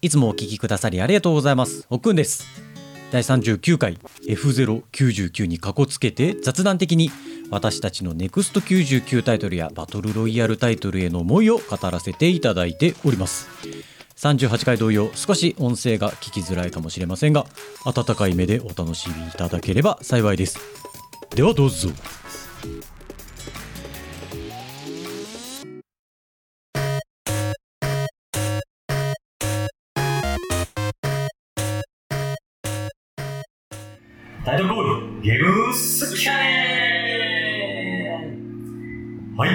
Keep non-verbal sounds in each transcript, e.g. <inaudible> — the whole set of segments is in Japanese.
いつもお聞きくださりありがとうございます。おくんです。第39回 F099 にかこつけて雑談的に私たちのネクスト99タイトルやバトルロイヤルタイトルへの思いを語らせていただいております。38回同様少し音声が聞きづらいかもしれませんが温かい目でお楽しみいただければ幸いです。ではどうぞ。スキャはい。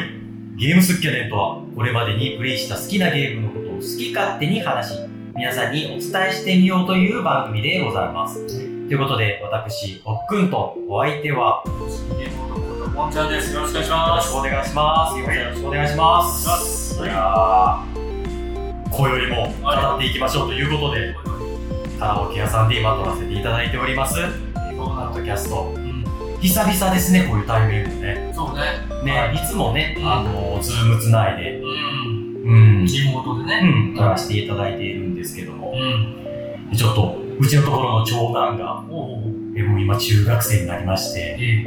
ゲームスキャネンとはこれまでにプレイした好きなゲームのことを好き勝手に話し皆さんにお伝えしてみようという番組でございます。ということで私おっくんとお相手はゲームのこともんちゃんです。よろしくお願いしよろます。しくお願いしますよろしくお願いします。い。やー今宵も語っていきましょうということでカラオケ屋さんで今撮らせていただいております。ポッドキャスト。うん、久々ですねこういうタイミングでねそうね。ね、はいい、つもね、うんあのズームつないで、うん。うんリモートでうね。ん、撮らせていただいているんですけどもう、ん。ちょっとうちのところの長男がおお。えもう今中学生になりましてえ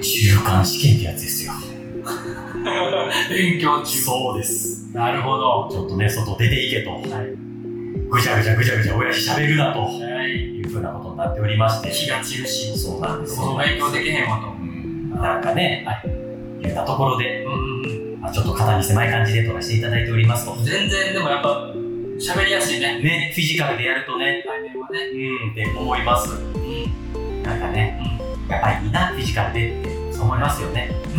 中間試験ってやつですよえ。<laughs> 勉強中。そうですなるほど。ちょっとね外出ていけとはい。ぐちゃぐちゃぐちゃぐちゃ親父喋るなとはい。いうふうなことになっておりまして気が散るし、そうなんですその勉強できへんわと。うんなんかね、言ったところで、うんまあ、ちょっと肩身狭い感じで撮らせていただいておりますとうん。全然、でもやっぱ、喋りやすいね。ねフィジカルでやるとね対面はね。うんって思いますうん。なんかね、やっぱりいいな、フィジカルでって、そう思いますよね。<laughs>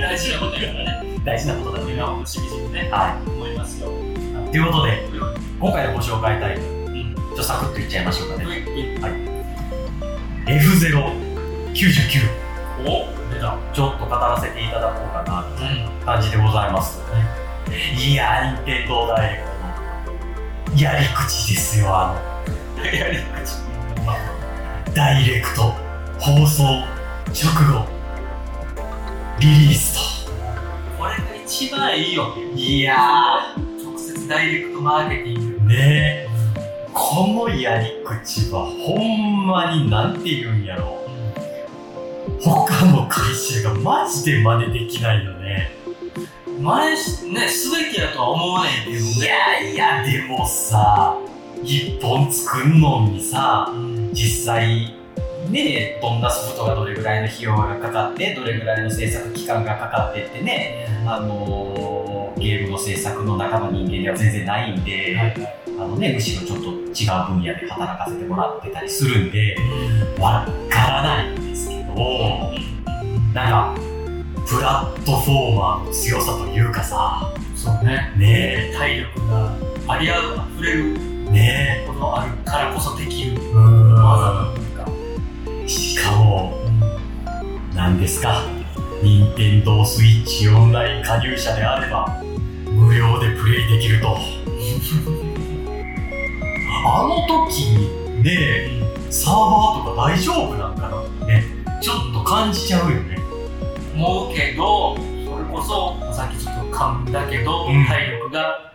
大事なことやからね。大事なことだと今もしみじみね。は思いますよ。い。ということで、今回のご紹介タイトル、うん。ちょっとサクッといっちゃいましょうかね。うん。F099。お出た。ちょっと語らせていただこうかな、とうん。いう感じでございます。いやー、任天堂ダイレクトのやり口ですよ、あの。やり口。ダイレクト、放送、直後、リリースこれが一番いいよ。と。いや直接ダイレクトマーケティング。ー、ねえ。このやり口はほんまになんて言うんやろ他の会社がマジで真似できないよね前しね、すべきだとは思わないけどいね。やいやでもさ一本作んのにさうん。実際ねどんなソフトがどれぐらいの費用がかかってどれぐらいの制作期間がかかってってねあのーゲームの制作の中の人間では全然ないんで、あのね、むしろちょっと違う分野で働かせてもらってたりするんで、わからないんですけど、なんか、プラットフォーマーの強さというかさ、そうね。ね体力がありある、溢れるえ、ねことがあるからこそできる技の文化。ん。しかも、何ですか、任天堂スイッチオンライン加入者であれば、無料でプレイできると。あの時にね、サーバーとか大丈夫なんかなってね、ちょっと感じちゃうよね。思うけど、それこそ、さっきちょっと噛んだけど、うん体力が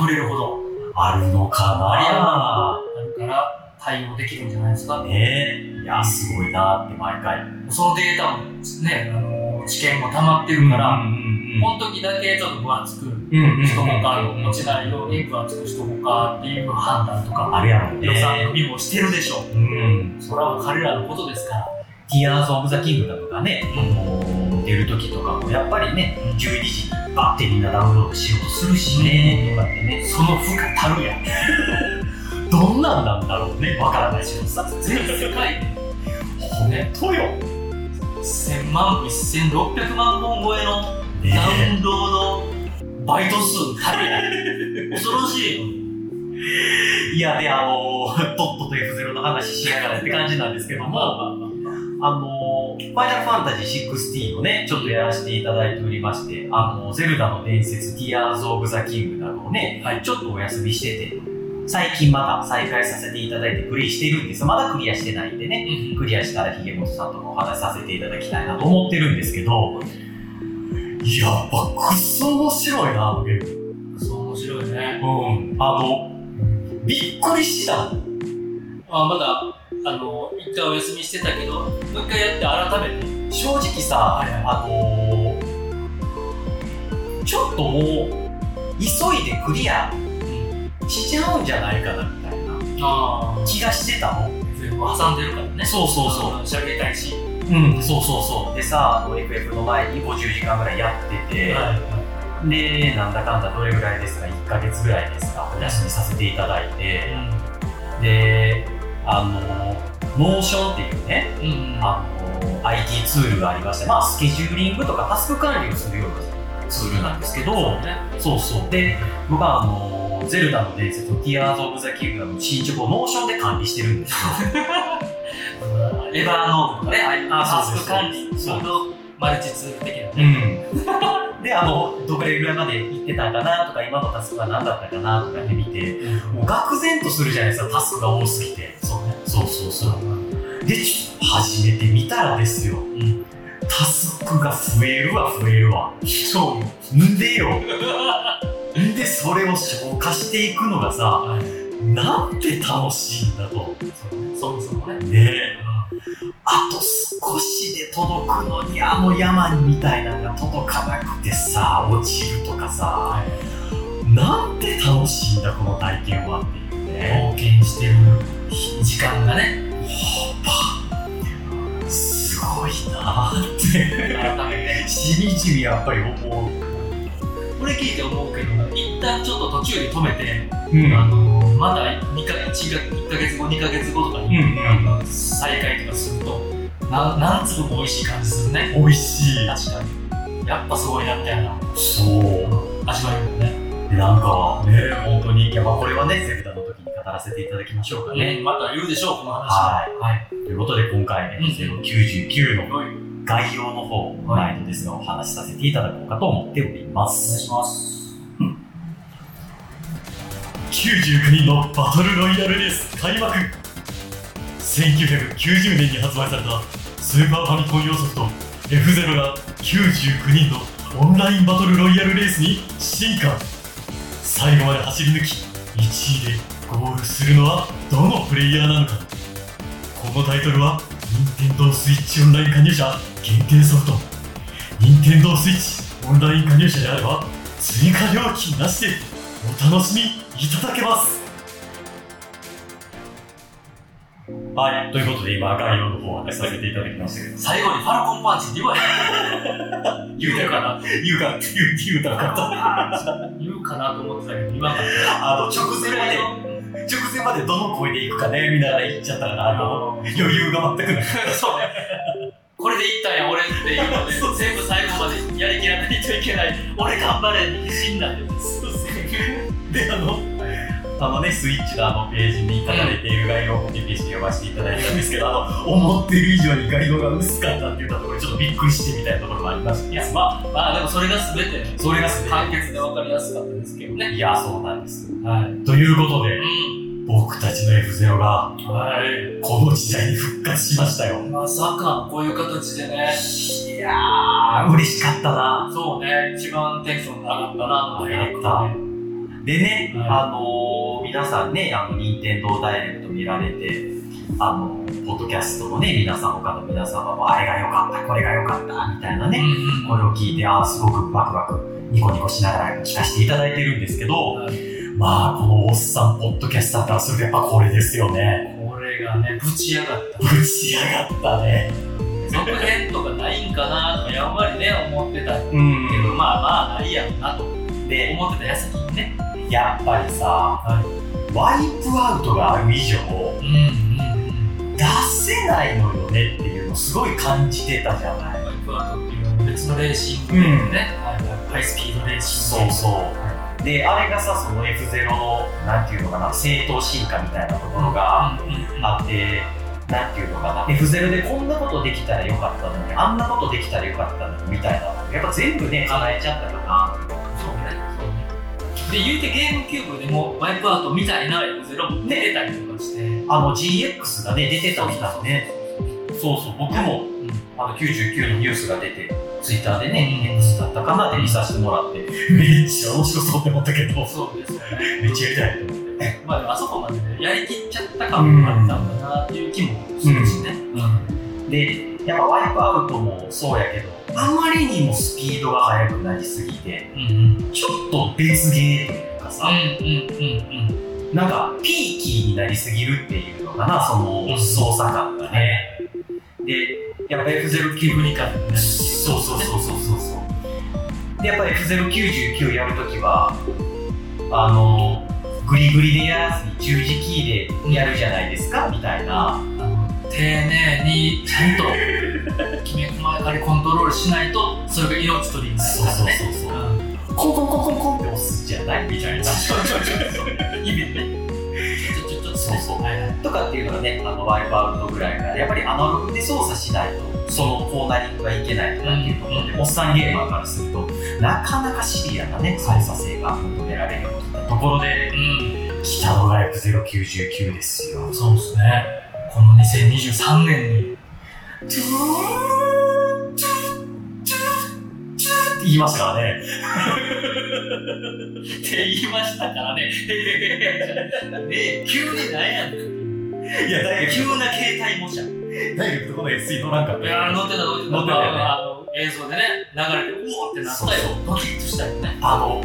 溢れるほどあるのかありあなるから対応できるんじゃないですか。ねえ。いや、すごいなって毎回。そのデータもね、あの知見も溜まってるから、うんうんこの時だけちょっと分厚くうんうんうんしとこうか、落ちないように分厚くしとこうかっていう判断とか、あるやろね。予算組もしてるでしょう。うん。それは彼らのことですから。ティアーズ・オブ・ザ・キングダムがね、あの出る時とかもやっぱりね、12時にバッてみんなダウンロードしようとするしね、とかってね、その負荷たるやん。<laughs> どんなんなんだろうね、わからないし。全世界でほんとよ。1000万部、1600万本超えのダウねンロードバイト数たるやん。<laughs> 恐ろしいよ。いや、で、あのとっとと F0 の話しやがらって感じなんですけども、あのファイナルファンタジー16をね、ちょっとやらせていただいておりまして、あのゼルダの伝説、ティアーズ・オブ・ザ・キングなどをね、はいちょっとお休みしてて、最近また再開させていただいてプレイしてるんです。まだクリアしてないんでね、クリアしたらひげもとさんともお話しさせていただきたいなと思ってるんですけど、やっぱくっそ面白いな、あのゲーム。そう面白いうん。あの、びっくりした。あまだ、あの、一回お休みしてたけど、もう一回やって改めて。正直さ、はいはいあのーちょっともう、急いでクリアうん。しちゃうんじゃないかなみたいなああ。気がしてたの。全部挟んでるからね。そうそうそううん。喋りたいし。うん、そうそうそう。でさ、FF の前に50時間ぐらいやってて、はい。で、なんだかんだどれぐらいですか、1ヶ月ぐらいですか、お休みさせていただいて、で、あの、 Notion っていうね、うん。うん。あの、IT ツールがありまして、まあ、スケジューリングとかタスク管理をするようなツールなんですけど、ね。そうそう。で、僕はあの、ゼルダの伝説の Tears of the Kingdom の進捗を Notion で管理してるんですよ。<laughs> Evernote とかね、タスク管理マルチツール的なうね。ん。で、あの、どれぐらいまで行ってたかなとか、今のタスクは何だったかなとかで見て、もう愕然とするじゃないですか、タスクが多すぎて。そうね。そうそうそう。で、ちょっと始めてみたらですよ。んタスクが増えるわ、増えるわ。そうよ。んでよ。んで、それを消化していくのがさ、なんて楽しいんだと。そもそもね。ねえ。あと少しで届くのに、あの山みたいなのが届かなくてさ、落ちるとかさ、なんて楽しいんだ、この体験はっていうね。冒険してる時間がね、すごいなーって。しみじみやっぱり思う。これ聞いて思うけど、一旦ちょっと途中で止めて、うあのまだ2か 1, 1ヶ月後、2ヶ月後とかに、うんうん再開とかすると、な何粒も美味しい感じするね。美味しい。確かに。やっぱすごいなみたいなそう。味わいもね。でなんかね、本当に、いやまあこれはね、ゼルダの時に語らせていただきましょうかね。ね、また言うでしょう、この話はいは。はい。ということで今回ね、うん099のはい概要の方、毎度ですがお話しさせていただこうかと思っておりますお願い。します。99人のバトルロイヤルレース開幕1990年に発売されたスーパーファミコン用ソフト F0 が99人のオンラインバトルロイヤルレースに進化最後まで走り抜き1位でゴールするのはどのプレイヤーなのかこのタイトルは Nintendo Switch オンライン加入者限定ソフト Nintendo Switch オンライン加入者であれば追加料金なしでお楽しみいただけますはい、ということで今概要の方を話させていただきましたけど最後にファルコンパンチって言わへん。言うたかな言うかって言う言うたらかった言うかなと思ってたけど、言わなかっあの直前までた。直前までどの声でいくかねみたいな言っちゃったからあの余裕が全くないそうね。これでいったんや、俺っていうので、全部最後までやりきらないといけない。俺頑張れに死んだんです。<laughs> であのあのね、スイッチのあのページに書かれている概要をコピペして読ませていただいたんですけど、あの、思ってる以上に概要が薄かったって言ったところでちょっとびっくりしてみたいなところもありましたいや、まあ、まあでもそれが全て、それが全て簡潔で分かりやすかったですけどね。いや、そうなんです。はい。ということで、う僕たちの F0 がん。はい。この時代に復活しましたよ。まさか、こういう形でね。いやー、嬉しかったな。そうね、一番テンション上がったな、上がったでね、はいあのー、皆さんね、あの、任天堂ダイレクト見られて、あの、ポッドキャストのね、皆さん、他の皆様も、あれが良かった、これが良かった、みたいなね、うんこれを聞いて、ああ、すごくワクワク、ニコニコしながら聞かせていただいてるんですけど、まあ、このおっさん、ポッドキャスターからするとやっぱこれですよね。これがね、ぶち上がった。ぶち上がったね。続編とかないんかなとか、やんわりね、思ってたけど、うんまあまあ、ないやろなとで、思ってた矢先にね。やっぱりさ、ワイプアウトがある以上、うんうん出せないのよねっていうのすごい感じてたじゃない。ワイプアウトっていうのは別のレーシングでね、はいはいハイスピードレーシング。そうそう。で、あれがさ、その F0 の、なんていうのかな、正当進化みたいなところがうんうんうんあって、なんていうのかな、F0 でこんなことできたらよかったのに、あんなことできたらよかったのに、みたいなのやっぱ全部ね、叶えちゃったかな。そうね、そうね。で、言うてゲームキューブでもワイプアウトみたいな F0 も出てたりとかして。あの GX がね、出てたみたいね。そうそう、僕も、あの99のニュースが出て、ツイッターでね、うん X だったかなで見させてもらって、<laughs> めっちゃ面白そうって思ったけど、そうですよね。めっちゃやりたいと思って。まあでもあそこまでね、やりきっちゃった感もあったんだなっていう気もするしね。で、やっぱワイプアウトもそうやけど、あまりにもスピードが速くなりすぎて、うん。うん。ちょっと別ゲーというかさ、うんうんうんなんかピーキーになりすぎるっていうのかな、そのうん操作感がね。で、やっぱ F09 うん。感ね。そうそうそうそうそうそう。で、やっぱ F099 やるときは、あの、グリグリでやらずに十字キーでやるじゃないですか、みたいな。丁寧にちゃんときめ細やかにコントロールしないとそれが命取りになるからね。そうそうそうそううんコンコンコンコンコンって押すじゃない？みたいな。そうそうそうそう。<laughs> 意味ね。そうそうはいはい。とかっていうのがね、あのワイプアウトぐらいから、やっぱりアナログで操作しないと、そのコーナリングがいけないとかっていうところで、うんおっさんゲーマーからすると、なかなかシビアなね、操作性が求められるところで、うん。来たのが F099 ですよ。そうですね。この2023年に。って言いましたからね。って言いましたからね。ねえ、急に何やねん。いや、だ急な携帯模写。いダイレクトこの SE 乗らんかったやー、乗ってた乗ってた。乗ってたよね映像でね、流れて、うおーってなったよ。ドキッとしたよね。あの、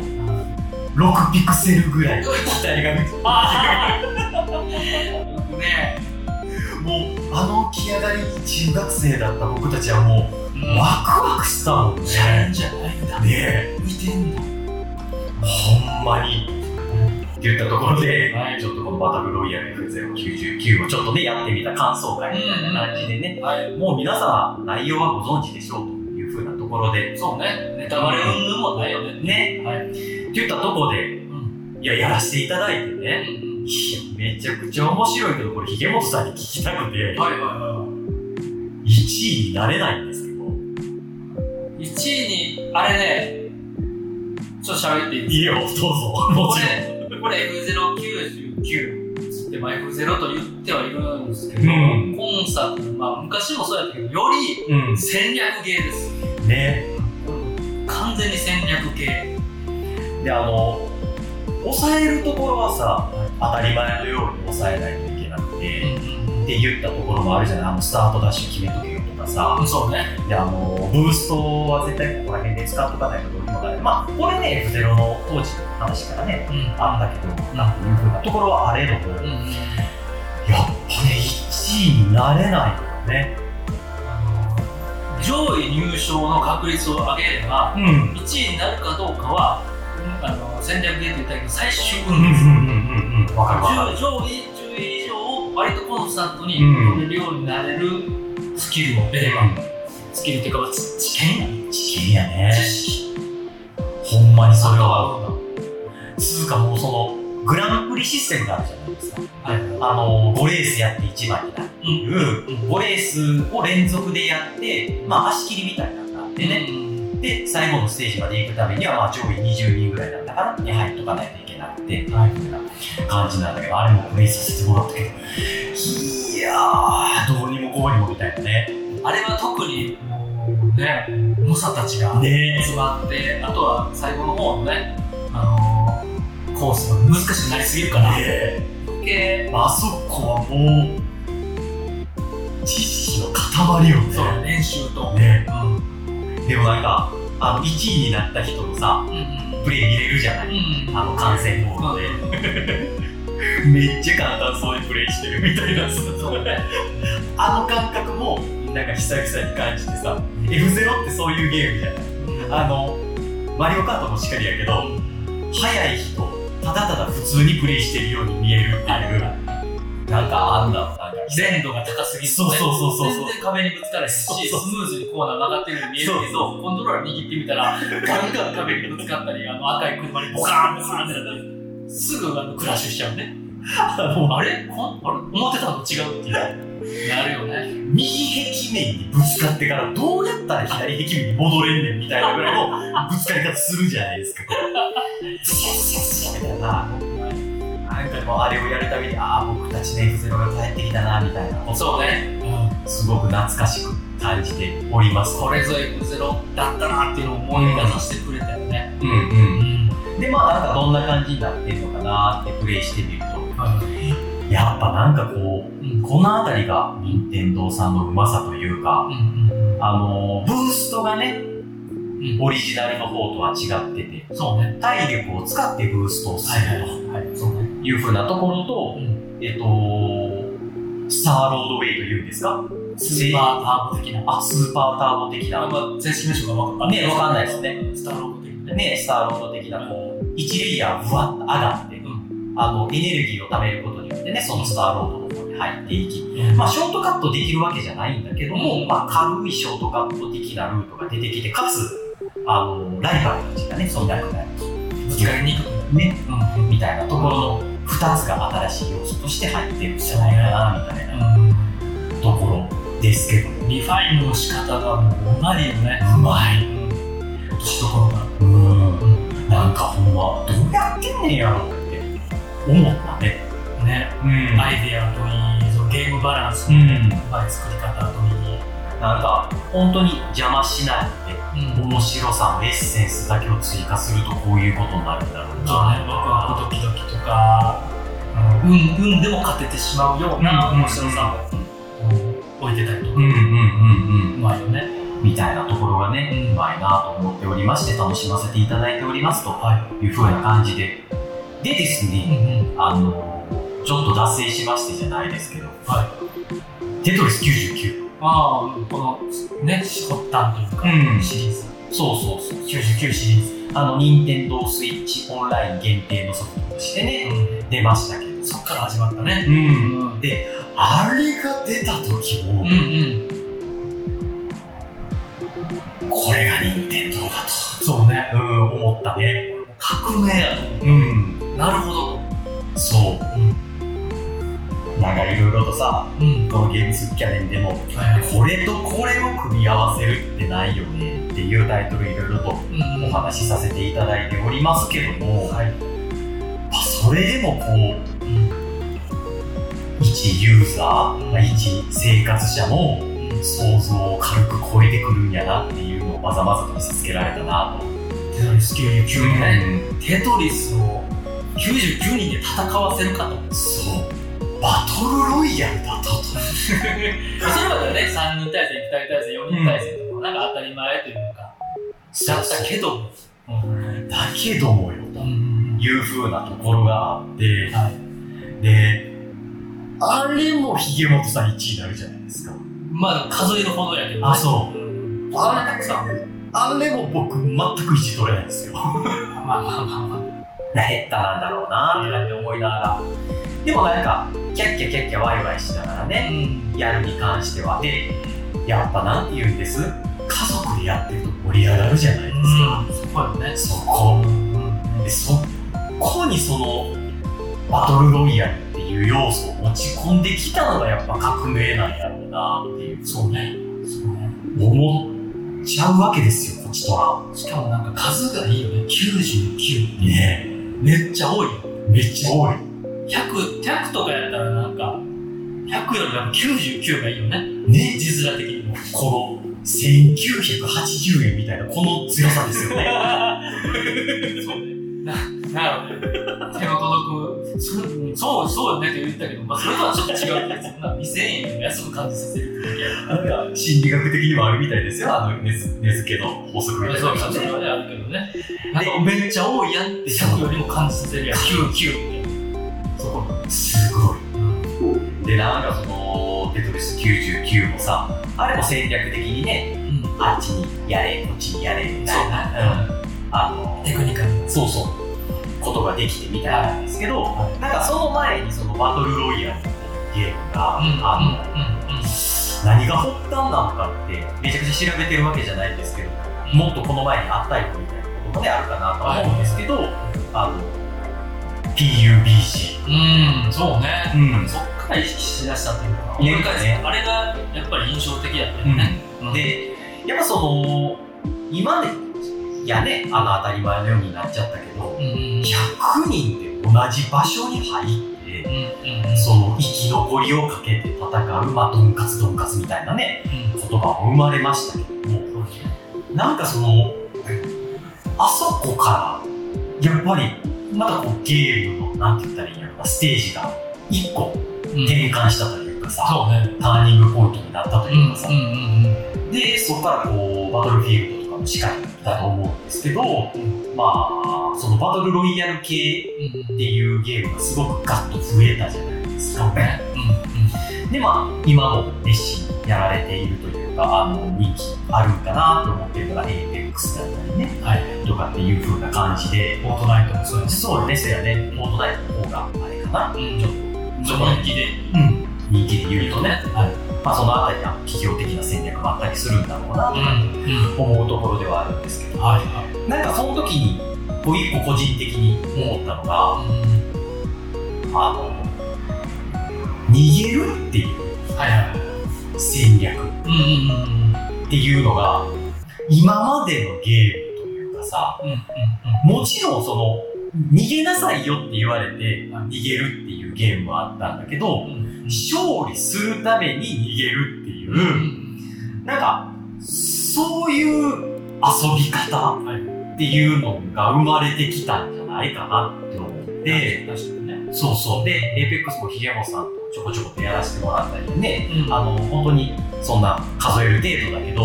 6ピクセルぐらい左がああね <laughs> もう、あの起き上がり中学生だった僕たちはもえ。う、ワクワクしたもんね。じゃないんだ。ねえ。見てんだ。ほんまに。って言ったところで、はいちょっとこのバトルロイヤル F099 をちょっとね、やってみた感想会みたいな感じでね、はい。もう皆様内容はご存知でしょうというふうなところで、そうね。ネタバレ云々もないよね。ね、はい。って言ったところで、うん。いや、やらせていただいてね、いや、めちゃくちゃ面白いけど、これ、ひげもとさんに聞きたくて、はいはいは1位になれないんですけど、い。1位に、あれね、ちょっと喋っていいですか？いいよ、どうぞ、もちろん。これ、これ F099 つって、まあ F0 と言ってはいるんですけど、うんコンサート、まあ昔もそうやったけど、よりうん。戦略ゲーです。ね。完全に戦略ゲで、あの、抑えるところはさ、当たり前のように抑えないといけなくて、ー。って言ったところもあるじゃない？あの、スタートダッシュ決めとけよとかさう、ん。そうね。で、あの、ブーストは絶対ここら辺で使っとかないとどうにもなる。まあ、これね、F0 の当時の話からね、うん。あったけど、なんていうふうなところはあれども、うん。やっぱね、1位になれないよね。上位入賞の確率を上げれば、うん。1位になるかどうかは、うんあの戦略ゲーって言ったけど、最終うんうん運です。うんうんうん。わかるわかる。上位10位以上を割とコンスタントにうん取れるようになれるスキルを得れば、スキルっていうか、まあ知知見やね知見やね。ほんまにそれは。は。つうかもうその、グランプリシステムがあるじゃないですか。はい。あの、5レースやって1番になるっていう、うん5レースを連続でやって、まあ足切りみたいなのがあってね。で、最後のステージまで行くためには、まあ上位20人ぐらいなんだから、に入っとかないといけなくて、はいみたいな感じなんだけど、あれもプレイさせてもらったけど、いやー、どうにもこうにもみたいなね。あれは特に、もうね、猛者たちがね集まって、あとは最後の方のね、あのーコースが難しくなりすぎるから、ね余計、あそこはもう、知識の塊よね。そう、練習と。ねうん。でもなんか、あの、1位になった人のさ、うんうんプレイ見れるじゃないうん。あの観戦モードで。めっちゃ簡単そうにプレイしてるみたいな。あの感覚も、なんか久々に感じてさ、F0 ってそういうゲームじゃな。いあの、マリオカートもしっかりやけど、速い人、ただただ普通にプレイしてるように見えるっていう、なんかあんだなんか鮮度が高すぎるそうそうそうそう。そう全然壁にぶつからへんし、スムーズにコーナー曲がってるように見えるけど、コントローラー握ってみたら、ガンガン壁にぶつかったり、あの赤い車にボカーンボカーンってなったり、すぐあのクラッシュしちゃうね。もうあれ？こん？あれ？思ってたのと違うっていう。なるよね。右壁面にぶつかってからどうやったら左壁面に戻れんねんみたいなぐらいのぶつかり方するじゃないですか、シャスシャスシャみたいな。なんかもうあれをやるたびに、ああ、僕たちね、F0 が帰ってきたな、みたいなそうね。すごく懐かしく。感じております。これぞ F0 だったなっていうのを思い出させてくれたよね。うんうん。で、まあなんかどんな感じになってるのかなってプレイしてみると、やっぱなんかこう、うんこの辺りが任天堂さんのうまさというか、うんあのーブーストがね、うんオリジナルの方とは違ってて、そうね。体力を使ってブーストをするはい。そうね。という風なところと、うんえっと、スターロードウェイというんですか？スーパーターボ的な。あ、スーパーターボ的な。正式名称がわかんねわかんないですね。スターロード的な。ね、スターロード的な、こう、1レイヤーぶわっと上がって、うん。あの、エネルギーを貯めることによってね、そのスターロードの方に入っていき、うんまあ、ショートカットできるわけじゃないんだけども、うんまあ、軽いショートカット的なルートが出てきて、かつ、あの、ライバルたちがね、そんなくなるぶつかりにくく。ね、うん。みたいなところの2つが新しい要素として入ってるんじゃないかな、みたいなところですけども。リファインの仕方がもううまいよね。うまい。としどころが。うん。うん。なんかほんま、どうやってんねんやろって思ったね。ね。うんアイデアといい、そのゲームバランスのうん。うまい作り方といい。なんか、本当に邪魔しないで、うん。面白さのエッセンスだけを追加するとこういうことになるんだろうそうね、ワクワクドキドキとか、うん、運でも勝ててしまうような面白さを、うん置いてたりとか、うんうんうんうまいよね。うん。みたいなところがね、うまいなと思っておりまして、楽しませていただいておりますとはいうふうな感じで。でですい。ね、うんうん。あの、ちょっと脱線しましてじゃないですけど、はい。テトリス99。ああ、この、ね、発端というか、うんシリーズ。そうそうそう。99シリーズ。あの、任天堂スイッチオンライン限定のソフトとしてね、うん。出ましたけど。そっから始まったね。うん。うん。で、あれが出た時も、うんうん。これが任天堂だそうね。と、うん、思ったね。革命やと思うん。う。なるほど。そう。うん。なんかいろいろとさ、うん。このゲームスキャネンでも、はい。これとこれを組み合わせるってないよねっていうタイトルいろいろとうんお話しさせていただいておりますけども、はい。あそれでもこう、うん。一ユーザー、まあ一生活者の想像を軽く超えてくるんやなっていうのをまざまざと見せつけられたなと。テトリス99のね、うんテトリスを99人で戦わせるかと。そう。バトルロイヤルだったと。それまではね、3人対戦、2人対戦、4人対戦とか、なんか当たり前というか、だったけども。だけどもよ、という風なところがあって、はい。で、あれもヒゲモトさん1位になるじゃないですか。まあ数えるほどやけど、あそうん。あたくさん。あれも僕全く1位取れないんですよ。まあまあまあまあ。減ったなんだろうなって感じで思いながら。でもなんか、キャッキャキャッキャワイワイしながらね、うん。やるに関しては。で、やっぱなんて言うんです？家族でやってると盛り上がるじゃないですか。そこよね。そこ。うん。で、そこにその、バトルロイヤルっていう要素を持ち込んできたのがやっぱ革命なんやろうなっていう、そうね。そうね。思っちゃうわけですよ、こっちとら。しかもなんか数がいいよね。99。ねめっちゃ多いめっちゃ多い。100、100とかやったらなんか、100よりなんか99がいいよね。ね字面的にも。この、1980円みたいな、この強さですよね。<laughs> そうね。な、なるほど。手の届く、それそう、そうよねって言ったけど、まあそれとはちょっと違うけど、そんな2000円安く感じさせるなんか、心理学的にもあるみたいですよ、あの、根付けの法則みたら。いなそうか、それはね、あるけどね。なんかめっちゃ多いやんって100よりも感じさせるやん。99って。そこ。すごい。で、なんかその、テトリス99もさ、あれも戦略的にね、うん。あっちにやれ、こっちにやれ、みたいな。そうねうんあの、テクニカル。そうそう、ことができてみたいなんですけど、なんかその前にそのバトルロイヤルっていうゲームが、うん。あの、うん。うん。何が発端なのかってめちゃくちゃ調べてるわけじゃないんですけど、もっとこの前にあったよみたいなこともねあるかなとは思うんですけど、あの PUBG、うん、そうね。うんそっから意識しだしたっていうか、いや思い返すねあれがやっぱり印象的だったよね。うんでやっぱその今ねやねあの当たり前のようになっちゃったけどうんうん100人で同じ場所に入ってて、うんうん。その生き残りをかけて戦う、まあ、ドンカツドンカツみたいなね、うん。言葉も生まれましたけども、なんかその、あそこから、やっぱり、またこうゲームの、なんて言ったらいいんやろな、ステージが一個うん。転換したというかさ、ね。ターニングポイントになったというかさ、うんうん。で、そこからこう、バトルフィールドとかもしかりだと思うんですけど、まあ、そのバトルロイヤル系うんっていうゲームがすごくガッと増えたじゃないですか。ねうん。で、まあ、今も熱心にやられているというか、あの、人気あるんかなと思ってるのが APEX だったりね、うんはい。とかっていう風な感じで、フォートナイトもそうです。そうですよね、フォートナイトの方があれかな、うん。ちょっと人気で。と、うん、人気で言うとね、はいまあ、そのあたりは企業的な戦略もあったりするんだろうなとかうん。思うところではあるんですけど、はなんかその時に、一個個人的に思ったのが、あの、逃げるっていう戦略うんうんうんっていうのが、今までのゲームというかさ、うんうんもちろんその、逃げなさいよって言われて逃げるっていうゲームはあったんだけど、うん勝利するために逃げるっていう。う、ん。なんか、そういう遊び方はいっていうのが生まれてきたんじゃないかなって思って、ね。そうそう。で、 Apex もヒゲモさんとちょこちょことやらせてもらったりね、うん。あの、本当にそんな数える程度だけど、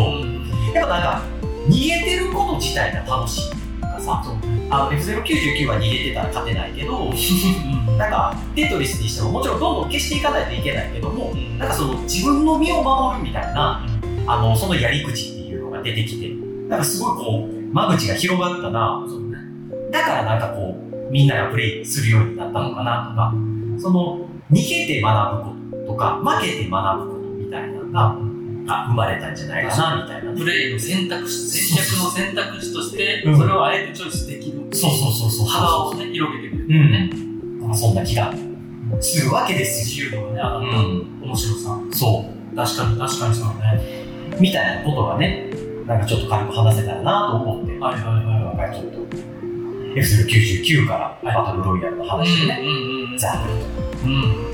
やっぱなんか、逃げてること自体が楽しいかさ、そうねあの F099 は逃げてたら勝てないけど、なんか、テトリスにしてももちろんどんどん消していかないといけないけども、なんかその自分の身を守るみたいな、あの、そのやり口っていうのが出てきて、なんかすごいこう、間口が広がったな、だからなんかこう、みんながプレイするようになったのかなとか、その、逃げて学ぶこととか、負けて学ぶことみたいなのが、あ生まれたんじゃないかな、みたいなね。プレイの選択肢戦略の選択肢としてうんそれをあえてチョイスできるそうそうそうそう。幅をね広げてくれうるねん。そんな気がするわけですよ。自由度がね上がったん。面白さそ確かに確かにそうだねう。みたいなことがね、なんかちょっと軽く話せたらなと思って、はいはいはいちょっと、F099 からバトルロイヤルの話をね、ざっうんうんと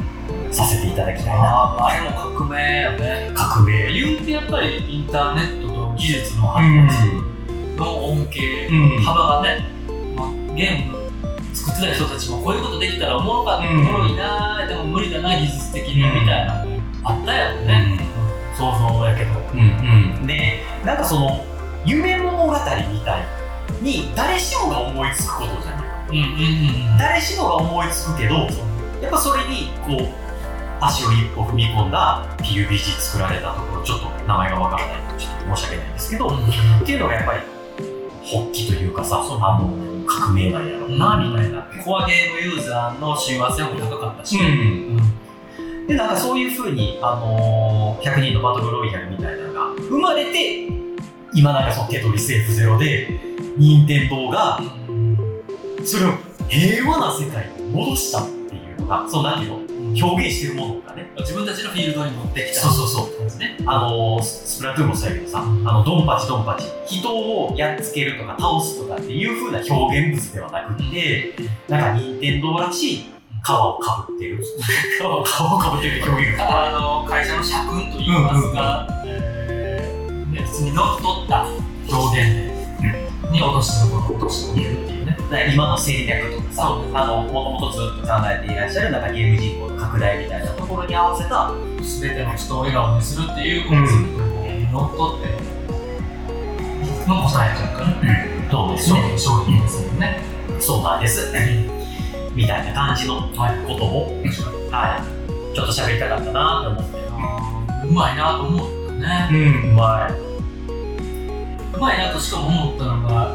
させていただきたいな。ああれも革命やね。革命。言うてやっぱりインターネットと技術のう発ん。達の恩恵うん。幅がね、まあ、ゲーム作ってた人たちもこういうことできたらおもろかった、うん。おもろいなでも無理だな技術的にみたいなのあったやろね、想像やけど。うんうん、でなんかその夢物語みたいに誰しもが思いつくことじゃない。うんうんうん。誰しもが思いつくけどやっぱそれにこう足を一歩踏み込んだ PUBG 作られたところちょっと名前がわからないのでちょっと申し訳ないんですけど、っていうのがやっぱり発起というかさあの革命なんやろうな、みたいな。コアゲームユーザーの親和性も高かったし、で、なんかそういう風に、あのー、100人のバトルロイヤルみたいなのが生まれて、今なんかそのテトリス F0 で、任天堂がそれを平和な世界に戻したっていうのが、そうなんていうの？表現してるものがね。自分たちのフィールドに持ってきたそうそうそう。ですねあのー、ススプラトゥーンもそうやけどさ、あの、ドンパチドンパチ、人をやっつけるとか倒すとかっていう風な表現物ではなくって、なんか任天堂らしい皮をかぶってる。皮をかぶってる表現が。あの会社の社訓といいますか、えーね、普通にのっとった表現で、に落としどころを落としておけるっていうね。今の戦略とかさ、あの、もともとずっと考えていらっしゃるなんかゲーム人口の拡大みたいなところに合わせた、すべての人を笑顔にするっていうコンセプトにのっとって、の答えというかね、どうでし商ょ品商品ですよね。うそうなんです。みたいな感じのことを、はい、ちょっと喋りたかったなと思って。うまいなと思ったね。うん、うまい。うまいなとしかも思ったのが、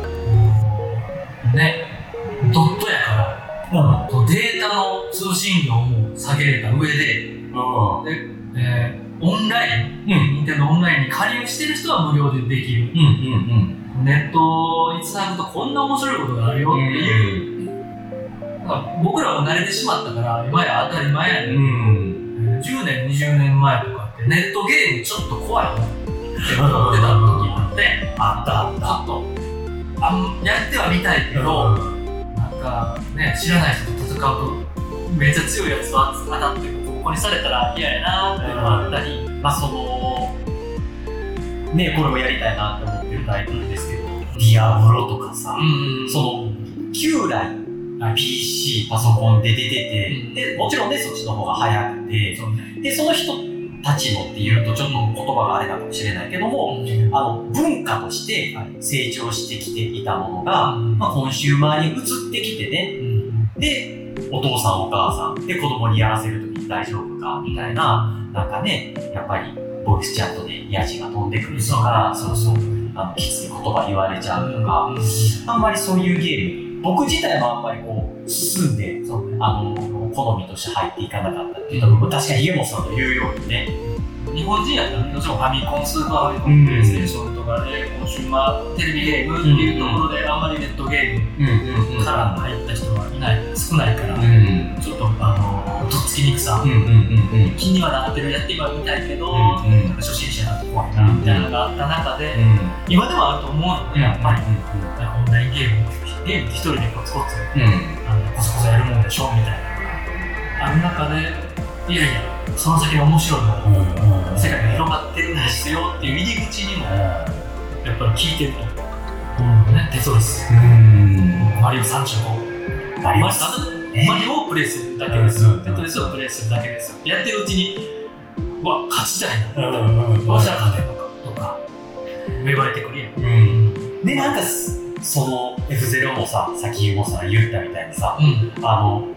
ね、ドットやから、うん。データの通信量も下げれた上で、うん。えーオンライン、うん。任天堂オンラインに加入してる人は無料でできる。うん。うん。ネットにつなぐとこんな面白いことがあるよっていう、なんか僕らも慣れてしまったから、今や当たり前やね、うん。うん。10年、20年前とかってネットゲームちょっと怖いなって思ってた時があって、<laughs> あったあっちょっと、あんやってはみたいけど、なんかね、知らない人と戦うと、めっちゃ強いやつと当たってボコボコにされたら嫌やなっていうのがあったり、まあそのねこれもやりたいなって思ってるタイトルですけどディアブロとかさ、うん。その旧来 PC パソコンで出てて、うん。でもちろんねそっちの方が早くてでその人たちのっていうとちょっと言葉があれなかもしれないけども、あの文化として成長してきていたものが、まあ、コンシューマーに移ってきてね。でお父さんお母さん。で子供にやらせるときに大丈夫かみたいななんかねやっぱりボイスチャットでヤジが飛んでくるとかそうそう。あのきつい言葉言われちゃうとか、あんまりそういうゲームに僕自体もあんまりこう進んでそあの好みとして入っていかなかったっていうところ確かに家元さんの言うようにね。日本人やったらもちろんファミコン、スーパーファミコン、プレイステーションとかで、コンシューマー、テレビゲームっていうところで、あんまりネットゲームから入った人はいない、少ないから、うんちょっと、あの、とっつきにくさ、気にはなってる、やって今みたいけど、初心者だと怖いな、みたいなのがあった中で、うん今でもあると思うので、やっぱり、オンラインゲーム、ゲームって一人でコツコツ、うんあのコソコソやるもんでしょみたいなある中で、いやいや、その先が面白いの。うん世界が広がってるんですよっていう入り口にもやっぱり聞いてると、ね、テトリス、うん。マリオ35、マリオマリオをプレイするだけです。よ、テトリスをプレイするだけです。よ。やってるうちに、うわ、勝ちたいな、どうしたら勝てるのかとか、芽生えてくるやん。うん。でなんかその F0 もささっきもさ言ったみたいにさうん。あの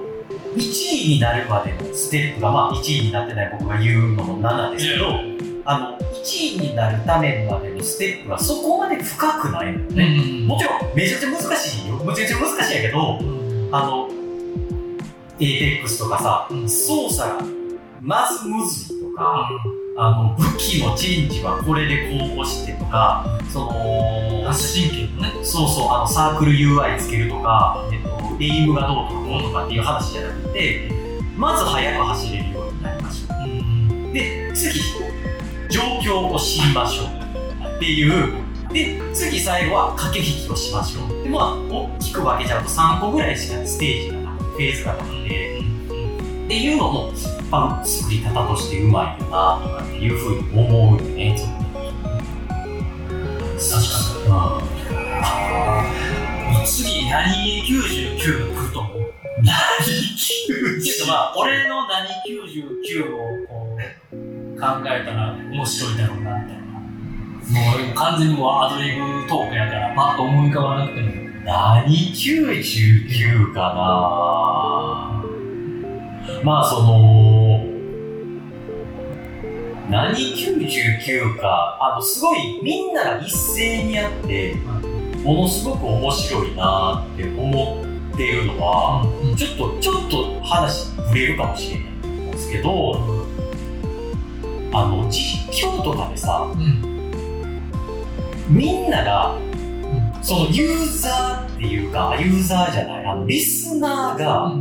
1位になるまでのステップがまあ1位になってない僕が言うのも7ですけど、あの1位になるためまでのステップはそこまで深くないのよね、もちろんめちゃくちゃ難しいよ。めちゃくちゃ難しいんやけどうん。あの APEX とかさうん。操作がまずむずいとか、あの武器のチェンジはこれでこう押してとかその発神経のね。そうそうあのサークル UI つけるとか、えっと、エイムがどうとかこうとかっていう話じゃなくてまず速く走れるようになりましょう。で次状況を知りましょうっていう。で次最後は駆け引きをしましょう。でまあ大きく分けちゃうと3個ぐらいしかステージがなくてフェーズが。なくてっていうのもあの作り方としてうまいよなとかっていうふうに思うよね確かに。次、何99が来ると思う何けどまあ、俺の何99をこう考えたら面白いだろうなみたいな。もう完全にもうアドリブトークやから、パッと思い浮かばなくても。何99かなまあその何99かあのすごいみんなが一斉にやってものすごく面白いなって思ってるのはちょっとちょっと話ぶれるかもしれないんですけどあの実況とかでさうん。みんながそのユーザーっていうかユーザーじゃないあのリスナーが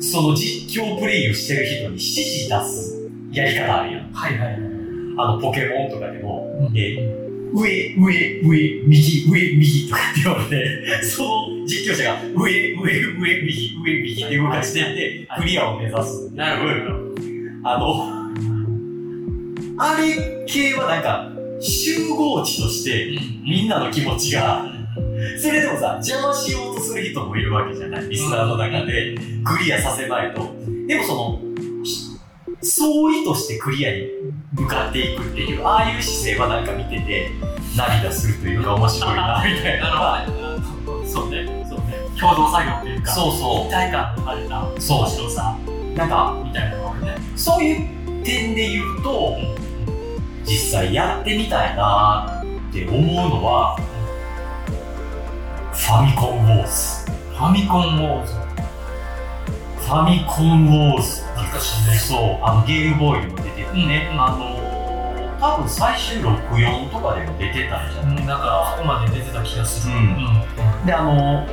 その実況プレイをしてる人に指示出すやり方あるやん。はいはいはい。あのポケモンとかでも、うんえ上、上、上、右、上、右とかって言われて、その実況者が上、上、上、右、上、右って動かしてって、クリアを目指す。なるあの、あれ系はなんか、集合値として、みんなの気持ちが、それでもさ、邪魔しようとする人もいるわけじゃない。リスナーの中で、クリアさせまいと。でもその、し総意としてクリアに向かっていくっていう、ああいう姿勢はなんか見てて、涙するというか面白いな、<laughs> みたいな。そうね。そうね。共同作業っていうか、そうそ一体感のあるな、そう面白さう。なんか、みたいなのね。そういう点で言うと、実際やってみたいなって思うのは、ファミコンウォーズ。ファミコンウォーズ。ファミコンウォーズそう、あのゲームボーイにも出ててね、うんあのー、多分最終64とかでも出てたんじゃない？うん、なんか、ここまで出てた気がする。うんうん。で、あのー、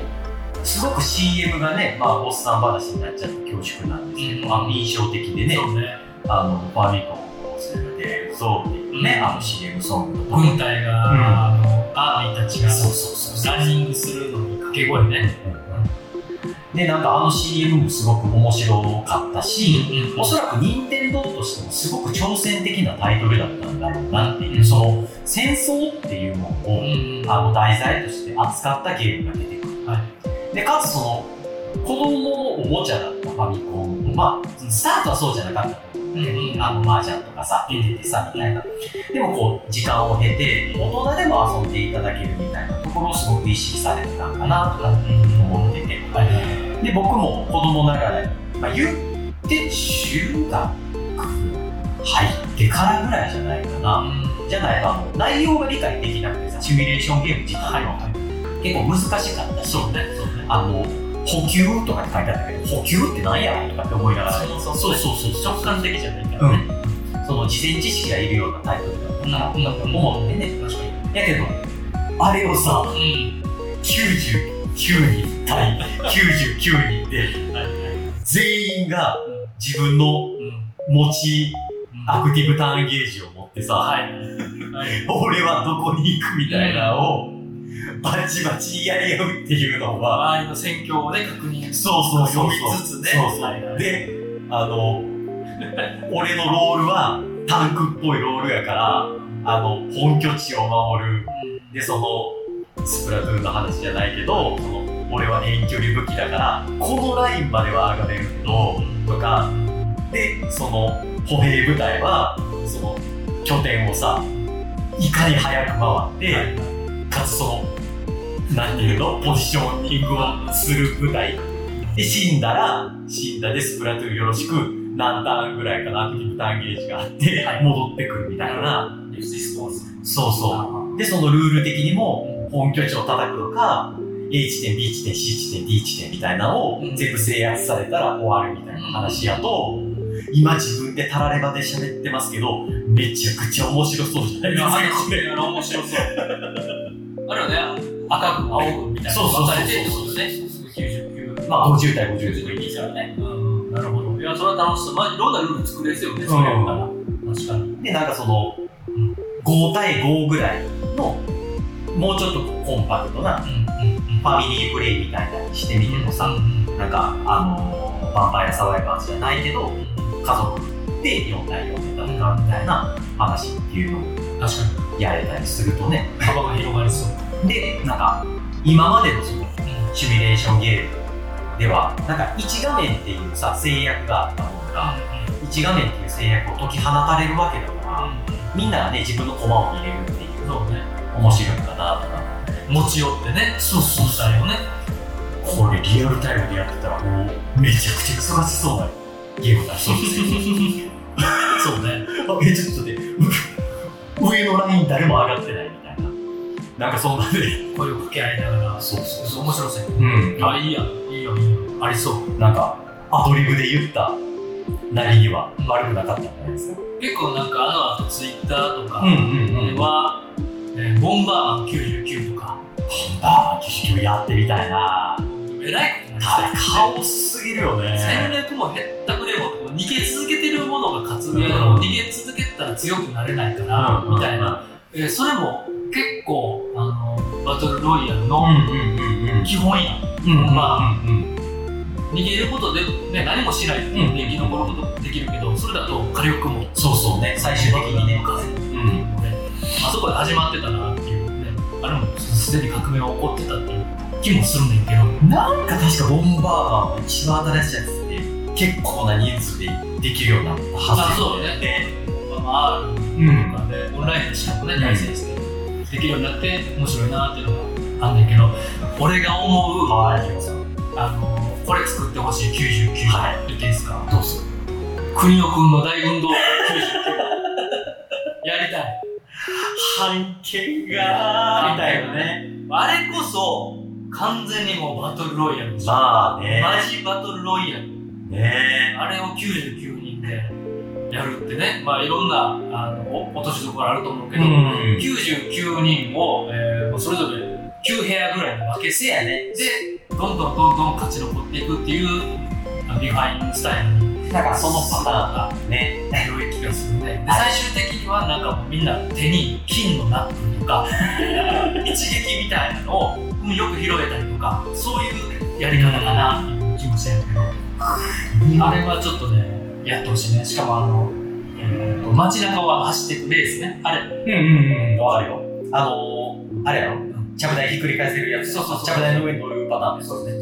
すごく CM がね、まあ、おっさん話になっちゃって恐縮なんですけど、うんあの印象的でね、そうね。あの、ファミコンウォーズで出るぞっていうね、うんあの CM ソングとか。軍隊が、うんあの、アーミーたちがそうそうそうそう。ランニングするのに掛け声ね。で、なんかあの CM もすごく面白かったし、うんおそらく任天堂としてもすごく挑戦的なタイトルだったんだろうなっていう、その戦争っていうのを、うん。あの題材として扱ったゲームが出てくる。はで、かつその、子供のおもちゃだったファミコン、まあ、スタートはそうじゃなかったうんあの、麻雀とかさ、出ててさ、みたいな。でもこう、時間を経て、大人でも遊んでいただけるみたいなところをすごく意識されてたんかな、とか思ってて。はいで、僕も子供ながらに、まあ、言って中学入ってからぐらいじゃないかな。じゃないと、あの、内容が理解できなくてさ、シミュレーションゲーム自体の、結構難しかったし、そうねそうねあの、補給とかって書いてあったけど、補給って何やろとかって思いながら、そうそうそう直感的じゃないからね。その事前知識がいるようなタイトルだっなとかって思ってね。確かにやけど、あれをさ、うん99人対99人で、全員が自分のうん。持ち、アクティブターンゲージを持ってさ、はい。はい。<laughs> 俺はどこに行くみたいなのを、<laughs> バチバチやり合うっていうのは、周りの戦況をね確認。そうそうそうそう。読みつつね。そうそうはいはいで、あの、俺のロールはタンクっぽいロールやから、あの、本拠地を守る。で、その、スプラトゥーンの話じゃないけど、その、俺は遠距離武器だから、このラインまでは上がれるけど、とか、で、その、歩兵部隊は、その、拠点をさ、いかに早く回って、かつその、なんていうのポジショニングをする部隊。で、死んだら、死んだでスプラトゥーンよろしく、何ターンぐらいかな、アクティブターンゲージがあって、はい戻ってくるみたいな。リススポそうそう。で、そのルール的にも、本拠地を叩くのか、A 地点、B 地点、C 地点、D 地点みたいなのをうん全部制圧されたら終わるみたいな話やと、今自分でタラレバで喋ってますけど、めちゃくちゃ面白そうじゃないですか、面白そう。あれはね、赤軍、青軍みたいなそうそうそうそう分かれてってことね。99。まあ、50対50でもいいいいでよね。うん、なるほど。いや、それは楽しそう。まあ、いろんなルール作れですよね、それやったら。確かに。で、なんかそのうん、5対5ぐらいの、もうちょっとコンパクトな、ファミリープレイみたいなにしてみてもさ、うん、なんか、あのー、ヴァンパイアサバイバーズじゃないけど、家族で4対4で戦うみたいな話っていうのを。やれたりするとね。幅が広がりそう。で、なんか、今までのその、シミュレーションゲームでは、なんか1画面っていうさ、制約があったものが、1画面っていう制約を解き放たれるわけだから、みんながね、自分の駒を入れるっていう、そうね。面白いかなとか。持ち寄ってね。そうそうしたよね。これリアルタイムでやってたらもう、めちゃくちゃ忙しそうなゲームだそうですよ。<laughs> そうね。<laughs> あえ、ちょっと待って、う上のライン誰も上がってないみたいな。なんかそんなんで。声を掛け合いながら。そうそうそう面白そう。うん。あ、いいやん。いいよ、いいよ。ありそう。なんか、アドリブで言ったなりには悪くなかったんじゃないですか？結構なんかあの後ツイッターとかは、えーボンバーマン99とか、ああ、キシやってみたいな。えらいことになあれ、ってきてカオスすぎるよね。戦略もへったくれも逃げ続けてるものが勝つうん逃げ続けたら強くなれないから、うん。みたいな、えーそれも結構あのバトルロイヤルうんの。基本やん、うんまあ、うん逃げることで、ね、何もしないでうん。生き残ることできるけどそれだと火力もそうそうね、最終的にね。風うん。あそこで始まってたなっていうねあれもすでに革命が起こってたっていう気もするんだけどなんか確かボンバーマンの一番新しいやつって結構な人数でできるようになったはずあそうねで、まあ、あるうんとかでオンラインでしかもねうん対戦してできるようになって面白いなっていうのがあんねんけど俺が思うは。あのこれ作ってほしい99はい言っていいですか？どうぞ。国尾くんの大運動会99 <laughs> やりたい判権がみたいなね。あれこそ完全にもうバトルロイヤルまあね。マジバトルロイヤルねあれを99人でやるってね、まあいろんなあのお落としどころあると思うけど、ん。99人を、えーそれぞれ9部屋ぐらいに分けせやね。で、どんどんどんどん勝ち残っていくっていうあのリファインスタイルになんかそのパタがーンね。広い気がするね。で最終的にはなんかもうみんな手に金のナップとか <laughs> 一撃みたいなのをうんよく拾えたりとか、そういうやり方かなっていう気もしてんけど、あれはちょっとね、やってほしいね。しかもあの、えーと街中を走っていくレースね。あれ、うんうんうん、わかるよ。あのー、あれやろちゃぶ台ひっくり返せるやつ。そうそうそうちゃぶ台の上に乗るパターンですよね。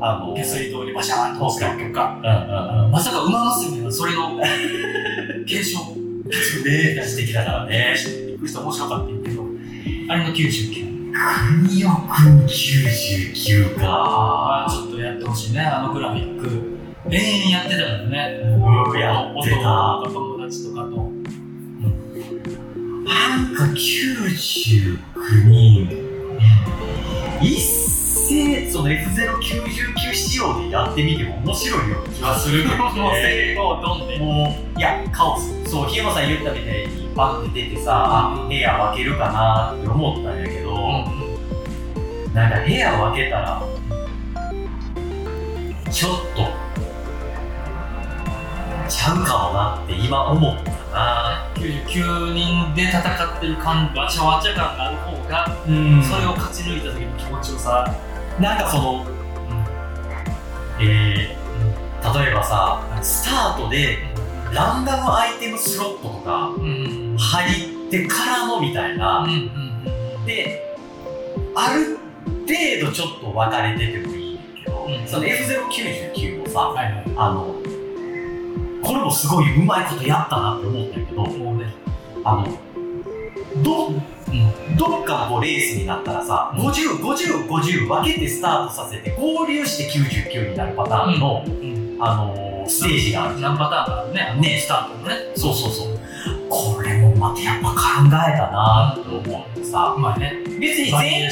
あのー、下水道にバシャーンと押すとか。うんうんうん。まさか馬娘がそれの継承ね素敵だからね。びっくりした面白かったけど、あれの99。国尾くん99か。あちょっとやってほしいね、あのグラフィック。永遠やってたからね。うん、やってた。弟とか友達とかと。なんか99人、一斉、その F099 仕様でやってみても面白いような気はするけどもうね。成功どんで。もう、いや、カオス。そう、檜山さん言ったみたいに、パンって出てさ、あ部屋分けるかなって思ったんやけど、なんか部屋分けたら、ちょっと、ちゃうかもなって今思ったな。99人で戦ってる感、わちゃわちゃ感がある方が、うんそれを勝ち抜いた時の気持ちよさ。なんかその、えー、例えばさ、スタートでランダムアイテムスロットとかうん。うん。入ってからのみたいな、うん。うん。で、ある程度ちょっと分かれててもいいけど、うんその F099 もさ、はいはい。あの、これもすごいうまいことやったなって思ったけど、もうね。あの、ど、うん。どっかのレースになったらさ、50、50、50分けてスタートさせて合流して99になるパターンの、うん。あのーステージがある。何パターンかあるね。ねスタートのね。そうそうそう。これもまたやっぱ考えたなって思ってさ、まあね。別に全員。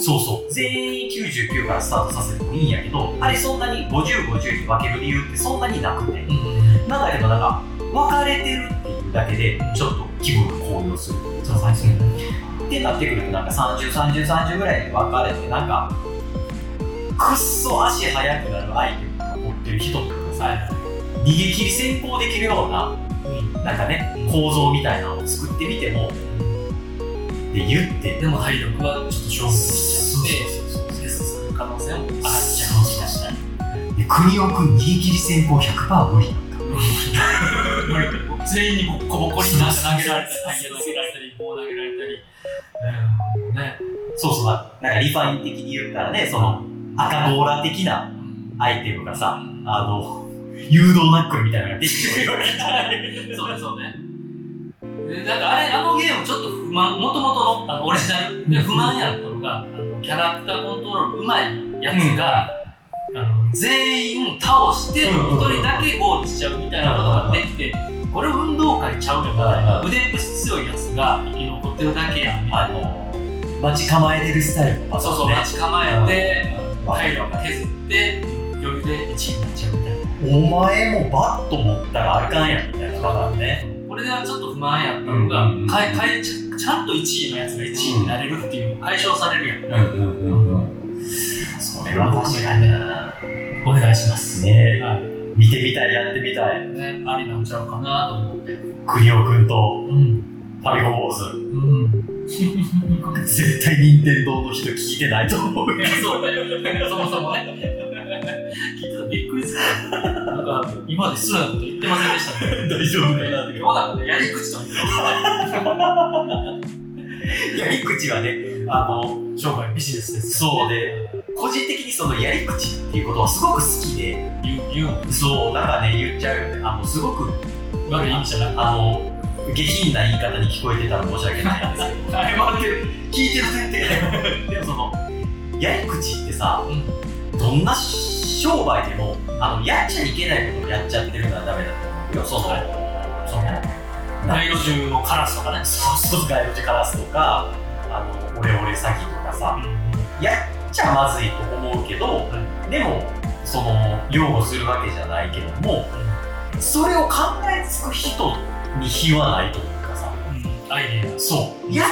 そうそう、全員99からスタートさせてもいいんやけど、あれそんなに50、50に分ける理由ってそんなになくて、うん。なんだけどなんか、分かれてるっていうだけで、ちょっと気分が高揚する。そうそうそう。ってなってくるとなんか30、30、30ぐらいに分かれて、なんか、くっそ足速くなるアイテムを持ってる人とかさ、はい。逃げ切り先行できるような、なんかね、構造みたいなのを作ってみても、で言って、でも体力はちょっと勝負しちゃって、レスする可能性も上がっちゃうそうそうそうで国尾くん逃げ切り先行100%無理だった。全員にボッコボコになって投げられたり、投げられたり、棒投げられたり。うんね。そうそう、なんかリファイン的に言ったらね、その赤ボーラ的なアイテムがさ、あの、誘導ナックルみたいなのが出てくるわけじゃない。そうね、そうね。なんかあれ、あのゲームちょっと不満、もともとのあのオリジナルで不満やったのが、あのキャラクターコントロール上手いやつが、あの全員倒して、一うん人だけゴールしちゃうみたいなことができて、これ運動会ちゃうよみたいな、腕っぷし強いやつが生き残ってるだけやんみたいな。あの、待ち構えれるスタイルのパタそうそう、待ち構えて、体力削って、余裕で1位になっちゃうみたいな。お前もバット持ったらあかんやんみたいなパターンね。これではちょっと不満やったのが、うんかえかえちゃちゃんと1位のやつが1位になれるっていうのが解消されるやん。うんうんうんうん。それは確かにな。お願いします。ねはい。見てみたい、やってみたい。ね、ありなんちゃうかなと思って。国尾くんとうん。ファミコンボーズ。うん。<laughs> 絶対任天堂の人聞いてないと思う。そうね。そもそもね。聞いてたらびっくりする。なんか、今まで失礼なこと言ってませんでしたね。大丈夫だなってやり口と <laughs> やり口はね、あの、商売ビジネスです。そうで、個人的にそのやり口っていうことはすごく好きで、言う、言うの？そう、なんかね、言っちゃうよね。あの、すごく、悪い意味じゃなくて。あの、下品な言い方に聞こえてたら申し訳ないんですけど、謝ってる。聞いてる前提でもその、やり口ってさ、どんな商売でも、あの、やっちゃいけないことをやっちゃってるのはダメだと思うよ。その、その、街路樹のカラスとかね。そうそう、街路樹カラスとか、オレオレ詐欺とかさ、やっちゃまずいと思うけど、でも、その、擁護するわけじゃないけども、それを考えつく人に非はないというかさ、うん。アイデア。そう、いや。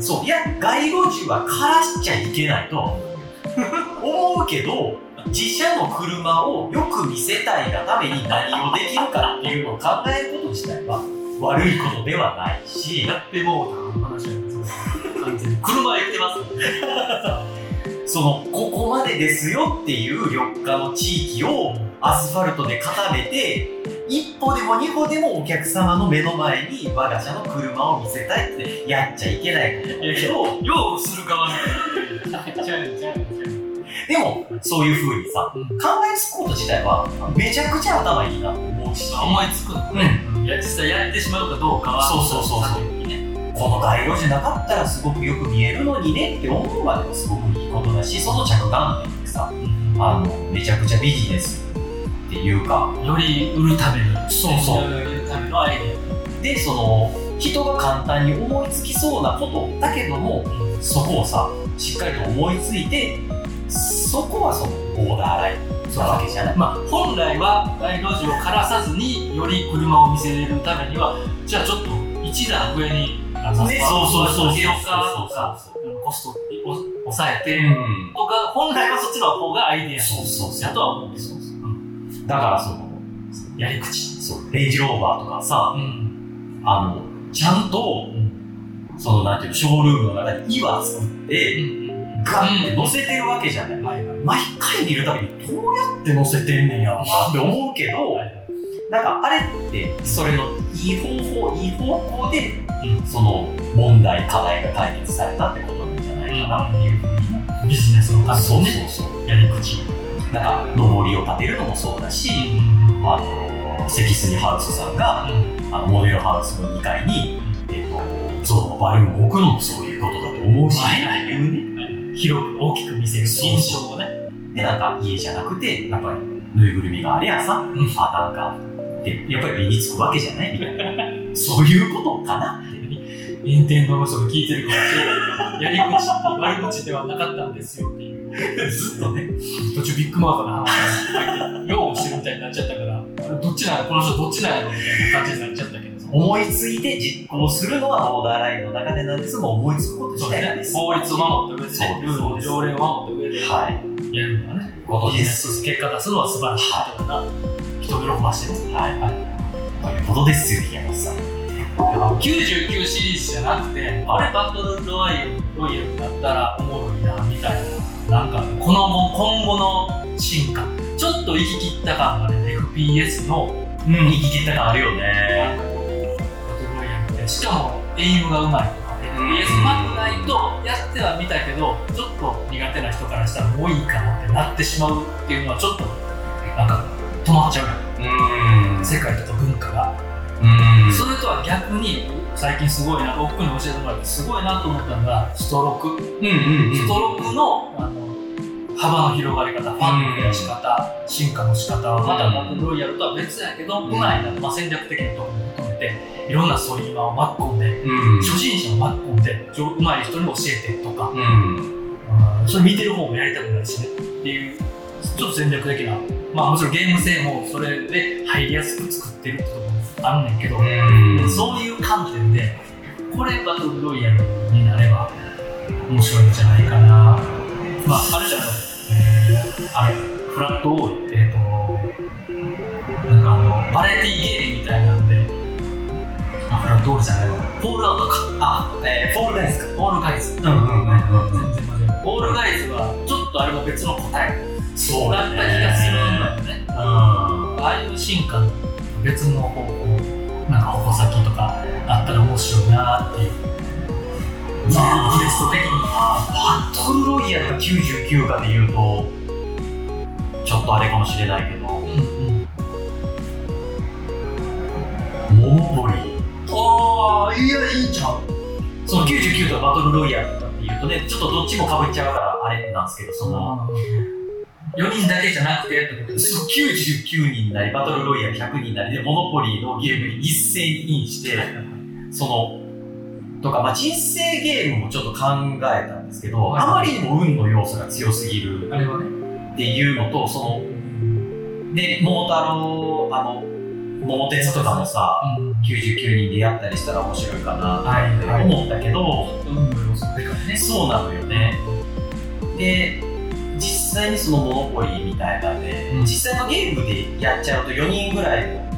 そう、いや、街路樹は枯らしちゃいけないとは思う。けど、自社の車をよく見せたいがために何をできるかっていうのを考えること自体は悪いことではないし、やってもうな。完全に。車言ってます。その、ここままでですよっていう緑化の地域をアスファルトで固めて、一歩でも二歩でもお客様の目の前に我が社の車を見せたいってやっちゃいけないことだけど、用する側でも、そういう風にさ、うん考えつくこと自体はめちゃくちゃ頭いいなと思うし、思いつくのね。いや、実際やってしまうかどうかは、そうそうそうそうね。この街路樹なかったらすごくよく見えるのにねって思うまでもすごくいいことだし、その着眼点でさ、あの、めちゃくちゃビジネスっていうか、より売るために。そうそう売るためのアイデで、その、人が簡単に思いつきそうなことだけども、ア。そこをさ、しっかりと思いついて、そこはそのボーダーラインなわけじゃない。まあ、本来は街路樹を枯らさずにより車を見せれるためにはじゃあちょっと一段上にあのね。そうそうそうそうかとかそう。コストを抑えてうん。とか本来はそっちの方がアイデア。そうそうそう。だとは思うけどだからその、やり口。そう、レンジローバーとかさ、うん。あの、ちゃんと、その、なんていうの、ショールームの中に岩作って、ガンって乗せてるわけじゃない。毎回見るたびに、どうやって乗せてんねんやろなって思うけど、なんかあれって、それのいい方法、いい方向で、その問題、課題が解決されたってことなんじゃないかなっていうふうに。ビジネスのためそうのね。そうそう。やり口。なんか、上りを立てるのもそうだし、あの、関杉ハウスさんが、あのモデルハウスの2階に、えっ、と、ゾウのバルーンを置くのもそういうことだと思うし、ね。広く大きく見せる印象をねで、なんか家じゃなくて、やっぱりぬいぐるみがありゃさ、ん。あ、なんか、で、やっぱり身につくわけじゃないみたいな。そういうことかなって。任天堂の人が聞いてるかもしれないやり口って悪口ではなかったんですよっていうずっとね。途中ビッグマートの話用をしてるみたいになっちゃったからどっちなのこの人どっちなのみたいな感じになっちゃったけど <laughs> 思いついて実行するのはボーダーラインの中でなんですも思いつくこと自体がです。法律を守った上でねルールの条例を守った上ではい。やるのはねことです。結果出すのは素晴らしいことだな人を喜ばしてるはい。はい。ということですよ、宮本さん。99シリーズじゃなくてあれバトルロイヤルロイヤルだったらおもろいなみたいななんかこの今後の進化ちょっと行き切った感がね FPS のうん、生き切った感あるよね。バトルロイヤルってしかもエイムがうまいとか FPS うまくないとやってはみたけどちょっと苦手な人からしたらもういいかなってなってしまうっていうのはちょっとなんか止まっちゃうようん。世界とか文化がうん。それとは逆に最近すごいな僕に教えてもらってすごいなと思ったのがストロークうんうんうん。ストロークのあの幅の広がり方ファンの増やし方進化の仕方はまたバトルロイヤルとは別やけどうまいな、まあ、戦略的なところも含めていろんなソリマを巻き込んでうん。初心者を巻き込んで上うまい人に教えてとか、うん。うんそれ見てる方もやりたくなるしねっていうちょっと戦略的なまあもちろんゲーム性もそれで入りやすく作ってるってところもあんねんけど、うん。そういう観点で、これバトルロイヤルになれば面白いんじゃないかな。まあ、あれじゃん、えー、あれ、フラットオール、えっ、と、なんかあの、バラエティーゲームみたいなんで、あ、フラットオールじゃないわ。フォールアウトか。あ、えー、フォールガイズか。フォールガイズ。うんうんうんうん。全然間違えない。フォールガイズは、ちょっとあれも別の答えそうだった気がするんだよね。うん。ああいう進化の別の方法、なんか矛先とかあったら面白いなっていう。まあテスト的に。バトルロイヤルが99かで言うと、ちょっとあれかもしれないけど、うんうん。モノポリー。ああ、いや、いいじゃん。その99とバトルロイヤルとかっていうとね、ちょっとどっちも被っちゃうからあれなんですけど、その、4人だけじゃなくてってことですその99人なり、バトルロイヤル100人なりで、モノポリーのゲームに一斉にインして、その、とか、まあ、人生ゲームもちょっと考えたんですけど、はいあまりにも運の要素が強すぎるあれはね。っていうのと、その、で、桃太郎、あの、桃鉄とかもさ、うん。99人でやったりしたら面白いかなはいって思ったけど、運の要素でかいね。そうなのよね。で、実際にそのモノポリーみたいなんで、うん。実際のゲームでやっちゃうと4人ぐらいの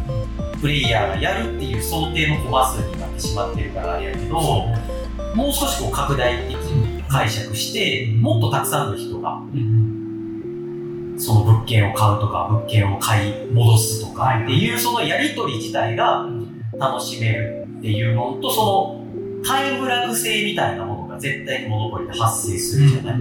プレイヤーがやるっていう想定のコマ数になってしまってるからあれやけど、もう少しこう拡大的に解釈して、もっとたくさんの人がうん。その物件を買うとか、物件を買い戻すとかっていう、そのやりとり自体が楽しめるっていうのと、そのタイムラグ性みたいなものが絶対にモノポリで発生するじゃない、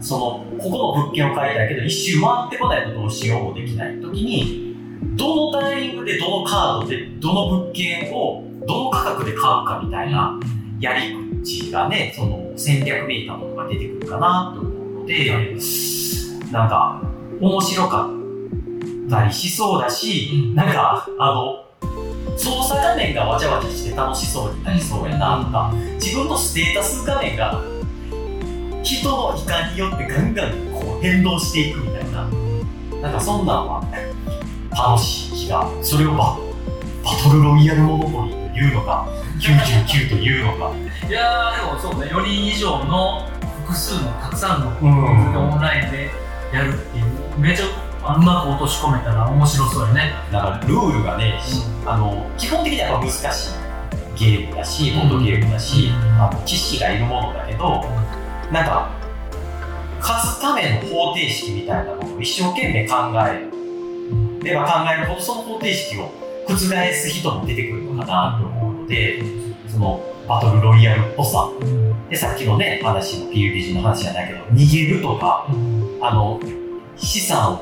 その、ここの物件を買いたいけど、一周回ってこないとどうしようもできない時に、どのタイミングでどのカードでどの物件をどの価格で買うかみたいなやり口がね、その戦略メーターとかが出てくるかなと思うので、なんか面白かったりしそうだし、なんかあの、操作画面がわちゃわちゃして楽しそうになりそうやなとか、自分のステータス画面が人の遺憾によってガンガンこう変動していくみたいな、なんかそんなんは楽しい気が、それをババトルロイヤルモノポリーというのか、99というのか。いやーでもそうね。4人以上の複数のたくさんのうん。オンラインでやるっていうめちゃうまく落とし込めたら面白そうやね。なんかルールがね、あの基本的にはやっぱ難しいゲームだし、ボードゲームだし、うん。あの知識がいるものだけど、なんか、勝つための方程式みたいなものを一生懸命考えれば考えるほどその方程式を覆す人も出てくるのかなと思うので、そのバトルロイヤルっぽさ。で、さっきのね、話の PUBG の話じゃないけど、逃げるとか、あの、資産を、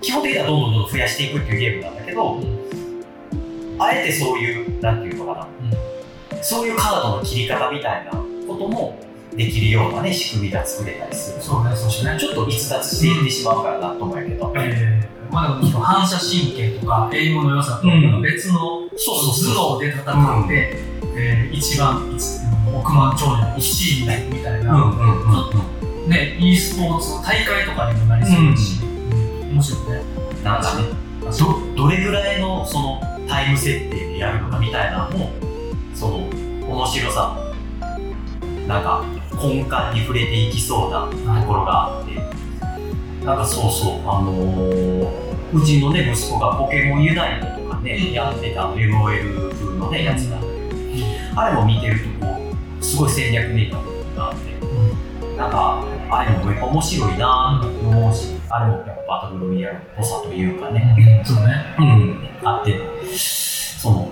基本的にはどんどんどんどん増やしていくっていうゲームなんだけど、あえてそういう、なんていうのかな、そういうカードの切り方みたいなこともできるようなね、仕組みが作れたりする。そうねそうねちょっと逸脱していってしまうからなと思うけど。えーまあ、でも反射神経とか英語の良さとかうん別のそうそうそう頭脳で戦って、えー一番一億万長者1位になるみたいな、うんうんうんうん。ね、e スポーツの大会とかにもなりそうだし、面白いね。なんかね、ど、どれぐらいのそのタイム設定でやるのかみたいなのも、その面白さ、なんか根幹に触れていきそうなところがあって、なんかそうそう、あのーうちのね、息子がポケモンユナイトとかね、やってたあの LOL 風のね、やつなんだけど、あれも見てるとこう、すごい戦略めいた部分があって、なんか、あれも面白いなぁと思うし、あれもやっぱバトルロイヤルっぽさというかね、そうね。うん、あって、その、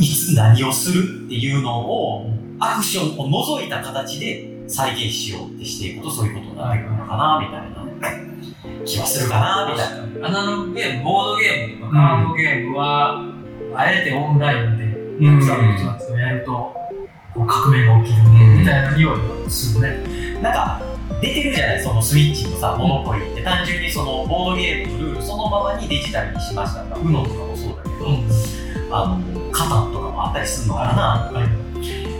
いつ何をするっていうのを、アクションを除いた形で再現しようってしていくと、そういうことになってくるのかな、みたいな気はするかな、みたいな。アナログゲーム、ボードゲームとかカードゲームは、あえてオンラインでうんたくさんの人たちとやると、こう革命が起きるみたいな匂いがするね。なんか、出てるじゃない、そのスイッチのさ、モノポリって。単純にそのボードゲームのルールそのままにデジタルにしましたが、UNO とかもそうだけど、あの、カタンとかもあったりするのかな。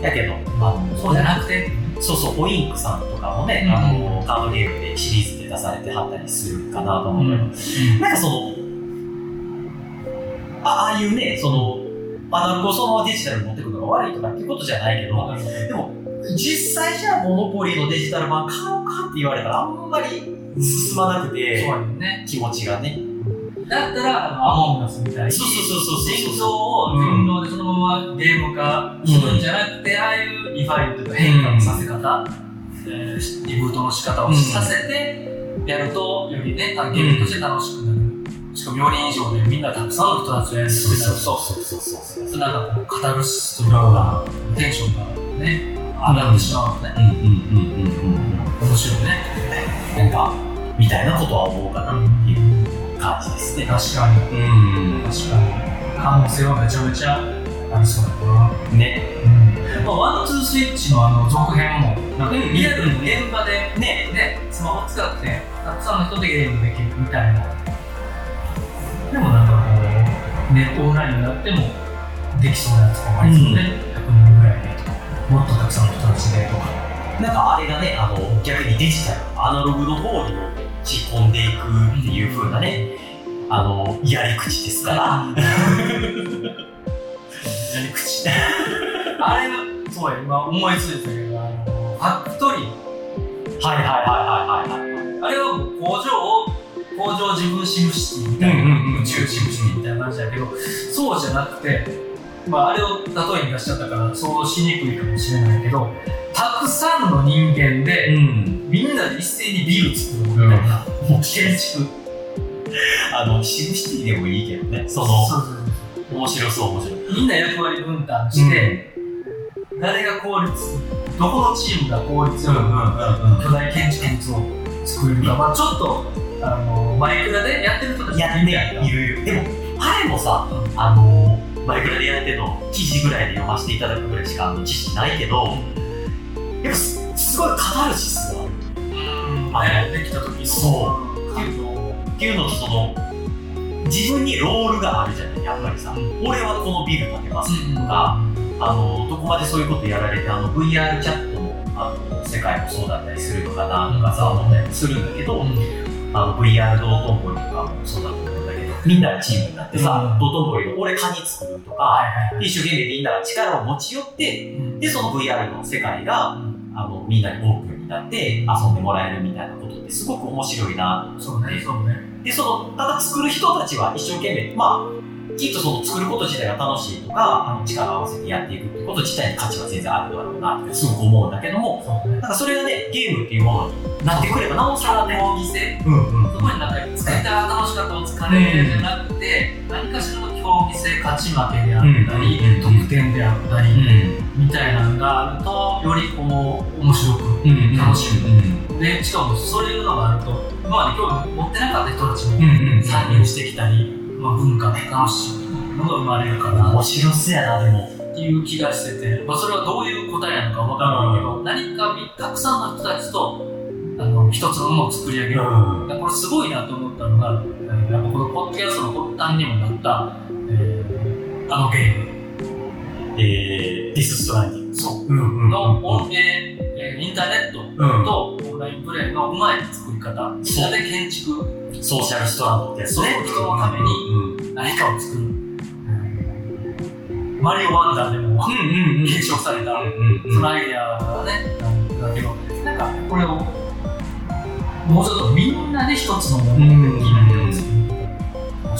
やけど、あの、そうじゃなくて、そうそう、オインクさんとかもね、うんあの、カードゲームでシリーズで出されてはったりするかなと思うけど、なんかその、あああいうね、その、アナログをそのままデジタルに持ってくるのが悪いとかっていうことじゃないけど、でも、実際じゃあモノポリのデジタル版買おうかって言われたらあんまり進まなくて、やね。気持ちがね。だったら、あのアモンガスみたいに、そうそうそうそうそう人造を人狼でそのままゲーム化するんじゃなくて、ああいうリファインというか変化のさせ方、えーリブートの仕方をさせてやると、よりね、ゲームとして楽しくなる。しかも4人以上でみんなたくさんの人たちとやるってなると、そうそうそうそう。なんかこう、カタルシスというか、テンションがね、上がってしまうのね。うんうんうんうんうん。面白いね。なんか、みたいなことは思うかなっていう感じですね。確かに。うん。確かに。可能性はめちゃめちゃありそうだな。ね。まあ、ワンツースイッチのあの続編も、なんかうんリアルに現場でね、ね、スマホ使って、たくさんの人でゲームできるみたいな。でもなんかこう、ネットオンラインになってもできそうなやつもありそうね。100人ぐらいでとか、もっとたくさんの人たちでとか。なんかあれがね、あの、逆にデジタル、アナログの方にもち込んでいくっていう風なね、あの、やり口ですから。やり口。<laughs> あれは、そうや、今思いついたけど、あの、ファクトリー。はいはいはいはいはいはい。あれは工場を、工場自分シムシティみたいな、うんうんうん宇宙シムシティみたいな感じだけど、そうじゃなくて、まああれを例えに出しちゃったから想像しにくいかもしれないけど、たくさんの人間で、ん。みんなで一斉にビル作るみたいな、もう建築。あの、シムシティでもいいけどね。その、そうそうそう面白そう、面白い。みんな役割分担して、誰が効率、どこのチームが効率よく巨大建築物を作れるか、まあちょっと、あの、マイクラでやってる人たちやっていな。いるいる。でも、あれもさ、あの、マイクラでやってるの、記事ぐらいで読ませていただくぐらいしか知識ないけど、やっぱすすごいカタルシスがある。うんあねできた時のそうっていうのと、その、自分にロールがあるじゃない、やっぱりさ。うん。俺はこのビル建てますうんとか、あの、どこまでそういうことやられて、あの、VR チャットの、あの、世界もそうだったりするのかなとかさ、うん。思ったりもするんだけど、あの VR 道頓堀とかもそうだと思うんだけど、みんながチームになってさ、うん。道頓堀の俺カニ作るとか、一生懸命みんなが力を持ち寄って、うん。で、その VR の世界が、あの、みんなにオープンになって遊んでもらえるみたいなことってすごく面白いなとそうね、そうね。で、その、ただ作る人たちは一生懸命、まあ、きっとその作ること自体が楽しいとか、あの力を合わせてやっていくってこと自体に価値は全然あるだろうなってすごく思うんだけども、ね。なんかそれがね、ゲームっていうものになってくればなおさらね、競技性うんうんそこになんか作りたら楽しかったお疲れじゃなくて、何かしらの競技性、勝ち負けであったり、うん得点であったり、みたいなのがあると、よりこう、面白く。楽しむ。うんで、しかもそういうのがあると、今まで興味持ってなかった人たちも参入してきたり、まあ、文化の楽しいのが生まれるかな面白そうやな、でも。っていう気がしてて、まあ、それはどういう答えなのかわからないけど、何かたくさんの人たちと、あの、一つのものを作り上げる。ん。これすごいなと思ったのが、やっぱこのポッドキャストの発端にもなった、あのゲー。ムえー、ディスストランディング。そう。うんうんの音源、えーインターネットうん。とオンラインプレイのうまい作り方、みんなで建築、ソーシャルストランドって。そう人のためにうん何かを作る。マリオワンダーでもうんうん継承された、うんそのアイデアがね、なんだけど、なんかこれを、もうちょっとみんなで一つのものうんできないようにする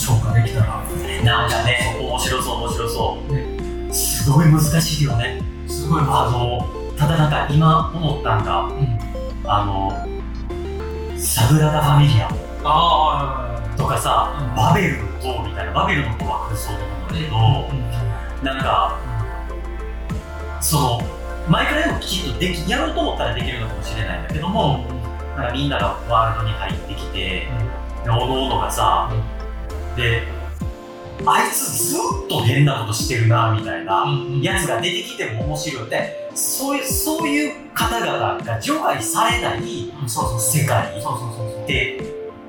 消化できたら、なんかね、面白そう、面白そう。ね。すごい難しいよね。すごいあの、ただなんか今思ったんが、うん。あの、サグラダ・ファミリアあとかさ、うん。バベルの塔みたいな、バベルの塔は空想と思うんだけど、なんか、その、マイクラでもきちっとでき、やろうと思ったらできるのかもしれないんだけども、なんかみんながワールドに入ってきて、で、おのおのがさ、で、あいつずっと変なことしてるな、みたいな、やつが出てきても面白い。って、そういう、そういう方々が除外されない世界。で、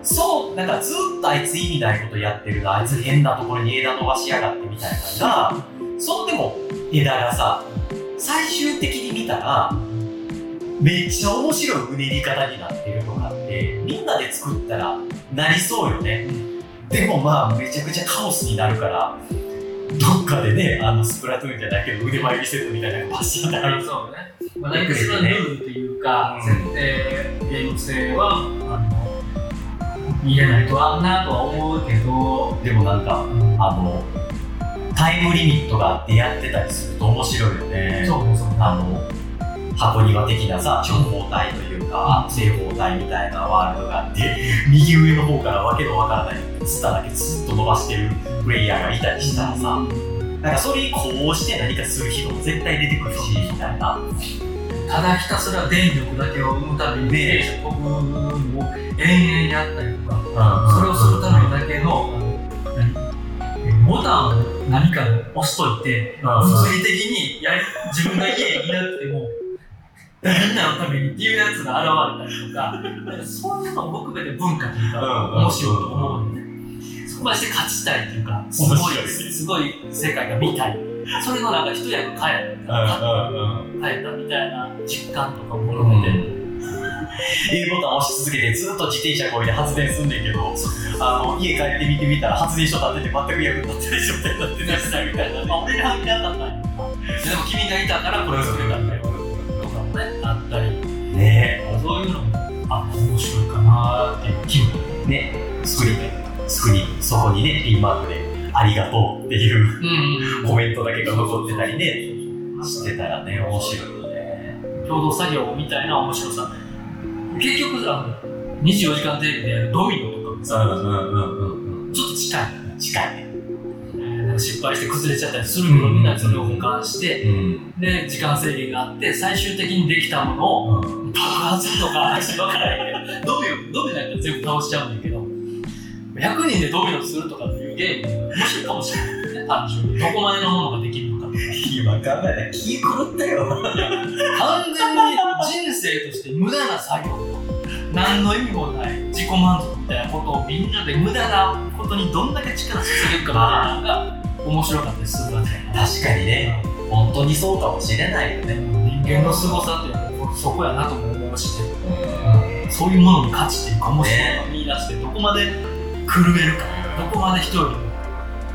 そう、なんかずっとあいつ意味ないことやってるな、あいつ変なところに枝伸ばしやがってみたいなのが、そのでも枝がさ、最終的に見たら、めっちゃ面白いうねり方になってるとかって、みんなで作ったらなりそうよね。でもまあ、めちゃくちゃカオスになるから、どっかでね、あの、スプラトゥーンじゃないけど腕前リセットみたいなのがバシッとある。そうね。まあ、何かしらルールっていうか、うん設定、ゲーム性は、あの、見れないとはなとは思うけど、でもなんか、あの、タイムリミットがあってやってたりすると面白いよね。そうね、そうね。あの、箱庭的なさ、長方体というか、正方体みたいなワールドがあって、右上の方からわけのわからないツタだけずっと伸ばしてるプレイヤーがいたりしたらさ、なんかそれにこうして何かする人も絶対出てくるし、みたいな。ただひたすら電力だけを生むために、ね電車飛ぶのを延々やったりとか、それをするためだけの、何ボタンを何か押しといて、物理的にやり自分が家にいなくても、みんなのためにっていうやつが現れたりとか、なんかそういうのも含めて文化というか、面白いと思うんで、までして勝ちたいっていうか、すごいすごい世界が見たい。それのなんか一役変えた、変えたみたいな実感とかも含めて、A ボタン押し続けてずっと自転車こいで発電すんねんけど、あの家帰って見てみたら発電所立ってて全く役に立ってない状態になってたりしたみたいなね。ま <laughs> あ、俺に反響あったんだよ。でも君がいたからこれを作れたんだよ。とかもね、あったり。ねそういうのも、あ、面白いかなっていう気分。え、ねスクリーン、スクリーン、そこにね、ピンマークで、ありがとうっていううん。コメントだけが残ってたりね、してたらね、面白いよね。共同作業みたいな面白さ。結局、あの、24時間テレビでやるドミノとかもさ、うんうんうんうん。ちょっと近い。近いね。失敗して崩れちゃったりするけど、みんなそれを保管して、うん。で、時間制限があって、最終的にできたものをうん。爆発とか、わからないけど、ドミノ、ドミノやったら全部倒しちゃうんだけど、100人でドミノするとかっていうゲームが面白いかもしれないよね、単純に。どこまでのものができるのかとか。今考えたら気狂ったよ。完全に人生として無駄な作業何の意味もない自己満足みたいなことをみんなで無駄なことにどんだけ力注げるかみたいなのが面白かったりするわけ確かにね。本当にそうかもしれないよね。人間の凄さっていうのはそこやなとも思うし、そういうものに価値っていうか面白さを見出してどこまで狂えるか。どこまで人よりも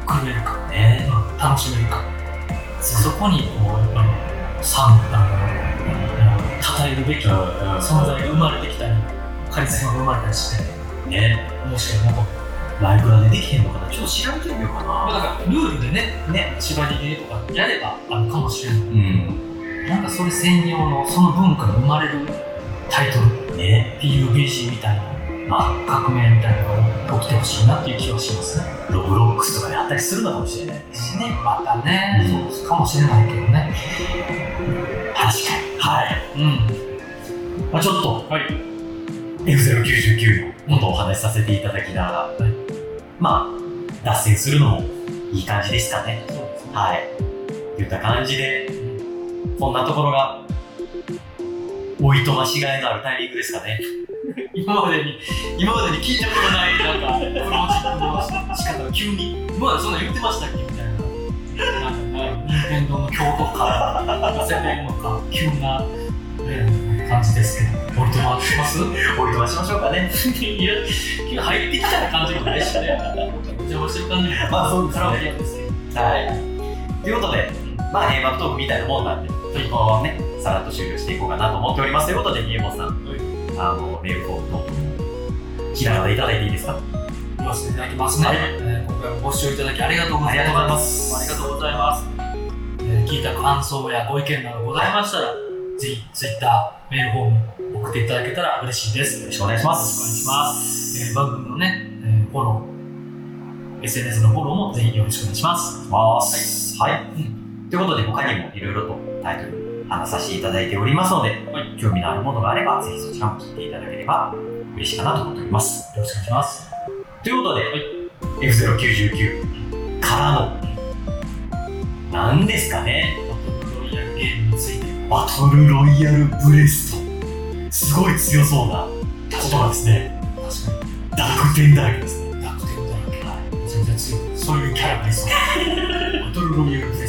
狂えるか、ね。楽しめるか。そこにこうやっぱり賛あの称えるべき存在が生まれてきたりカリスマが生まれたりしてね。面白いなとライブラでできへんのかな。ちょっと調べてみようかだな。からルールでねね。縛りでとかやればあるかもしれない。うん。なんかそれ専用のその文化が生まれるタイトル。ね。PUBG みたいなま革命みたいなのが起きてほしいなっていう気はしますね。あ、ロブロックスとかであったりするのかもしれないですしね。またね、うん。そうかもしれないけどね。確かに。はい。うん。まあちょっと、はい。F099 のことをお話しさせていただきながら、まあ、脱線するのもいい感じですかね。はい。といった感じで、こんなところが、おいとましがいのあるタイミングですかね。今までに今までに聞いたことないなんかプロジェクトの仕方が急に今までそんな言ってましたっけ？みたいな。なんかね任天堂の京都か世間のか急な、ね、感じですけど。降りてもらってます？おいとましましょうかね。いや入ってきた感じもないしね。お邪魔してる感じも。まあそうですね。はい。ということで、まあ、閉幕トークみたいなもんなんで、とこのままね、さらっと終了していこうかなと思っております。ということで、家本さん、あの、メールフォームと、ひなでいただいていいですか？言わせていただきますね、はい。えー今回もご視聴いただきありがとうございます。ありがとうございます。えー聞いた感想やご意見などございましたら、ぜひ Twitter メールフォーム送っていただけたら嬉しいです。よろしくお願いします。よろしくお願いします。えー番組のね、えーフォロー SNS のフォローもぜひよろしくお願いします。ます。はい。うんということで、他にもいろいろとタイトル話させていただいておりますので、はい。興味のあるものがあれば、ぜひそちらも聞いていただければ嬉しいかなと思っております。よろしくお願いします。ということで、F099 からの、何ですかね。ロイヤルゲームについてバトルロイヤルブレスト。すごい強そうな言葉ですね。確かに。濁点だらけですね。濁点だらけ全然強い。そういうキャラがいそう。<laughs> バトルロイヤルテスト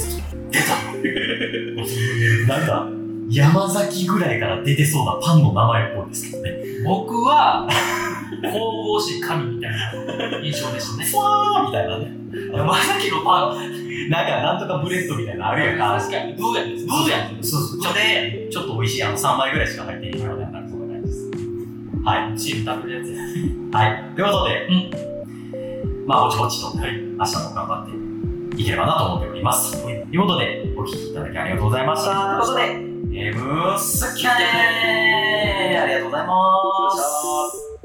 <laughs> なんか、山崎ぐらいから出てそうなパンの名前っぽいですけどね。僕は神々しい神みたいな印象でしたね <laughs> ふわーみたいなね。山崎のパンなんか、なんとかブレッドみたいなのあるやんか。確かにブーやんブーやんそうそう。ちょっとね、ちょっと美味しい、あの、3枚ぐらいしか入っていないような、感じです。はい。チーム食べるやつやはい。ということで、まあ、ぼちぼちと、明日も頑張っていければなと思っております。ということで、お聞きいただきありがとうございました。ということで、ゲームスキャネーありがとうございます。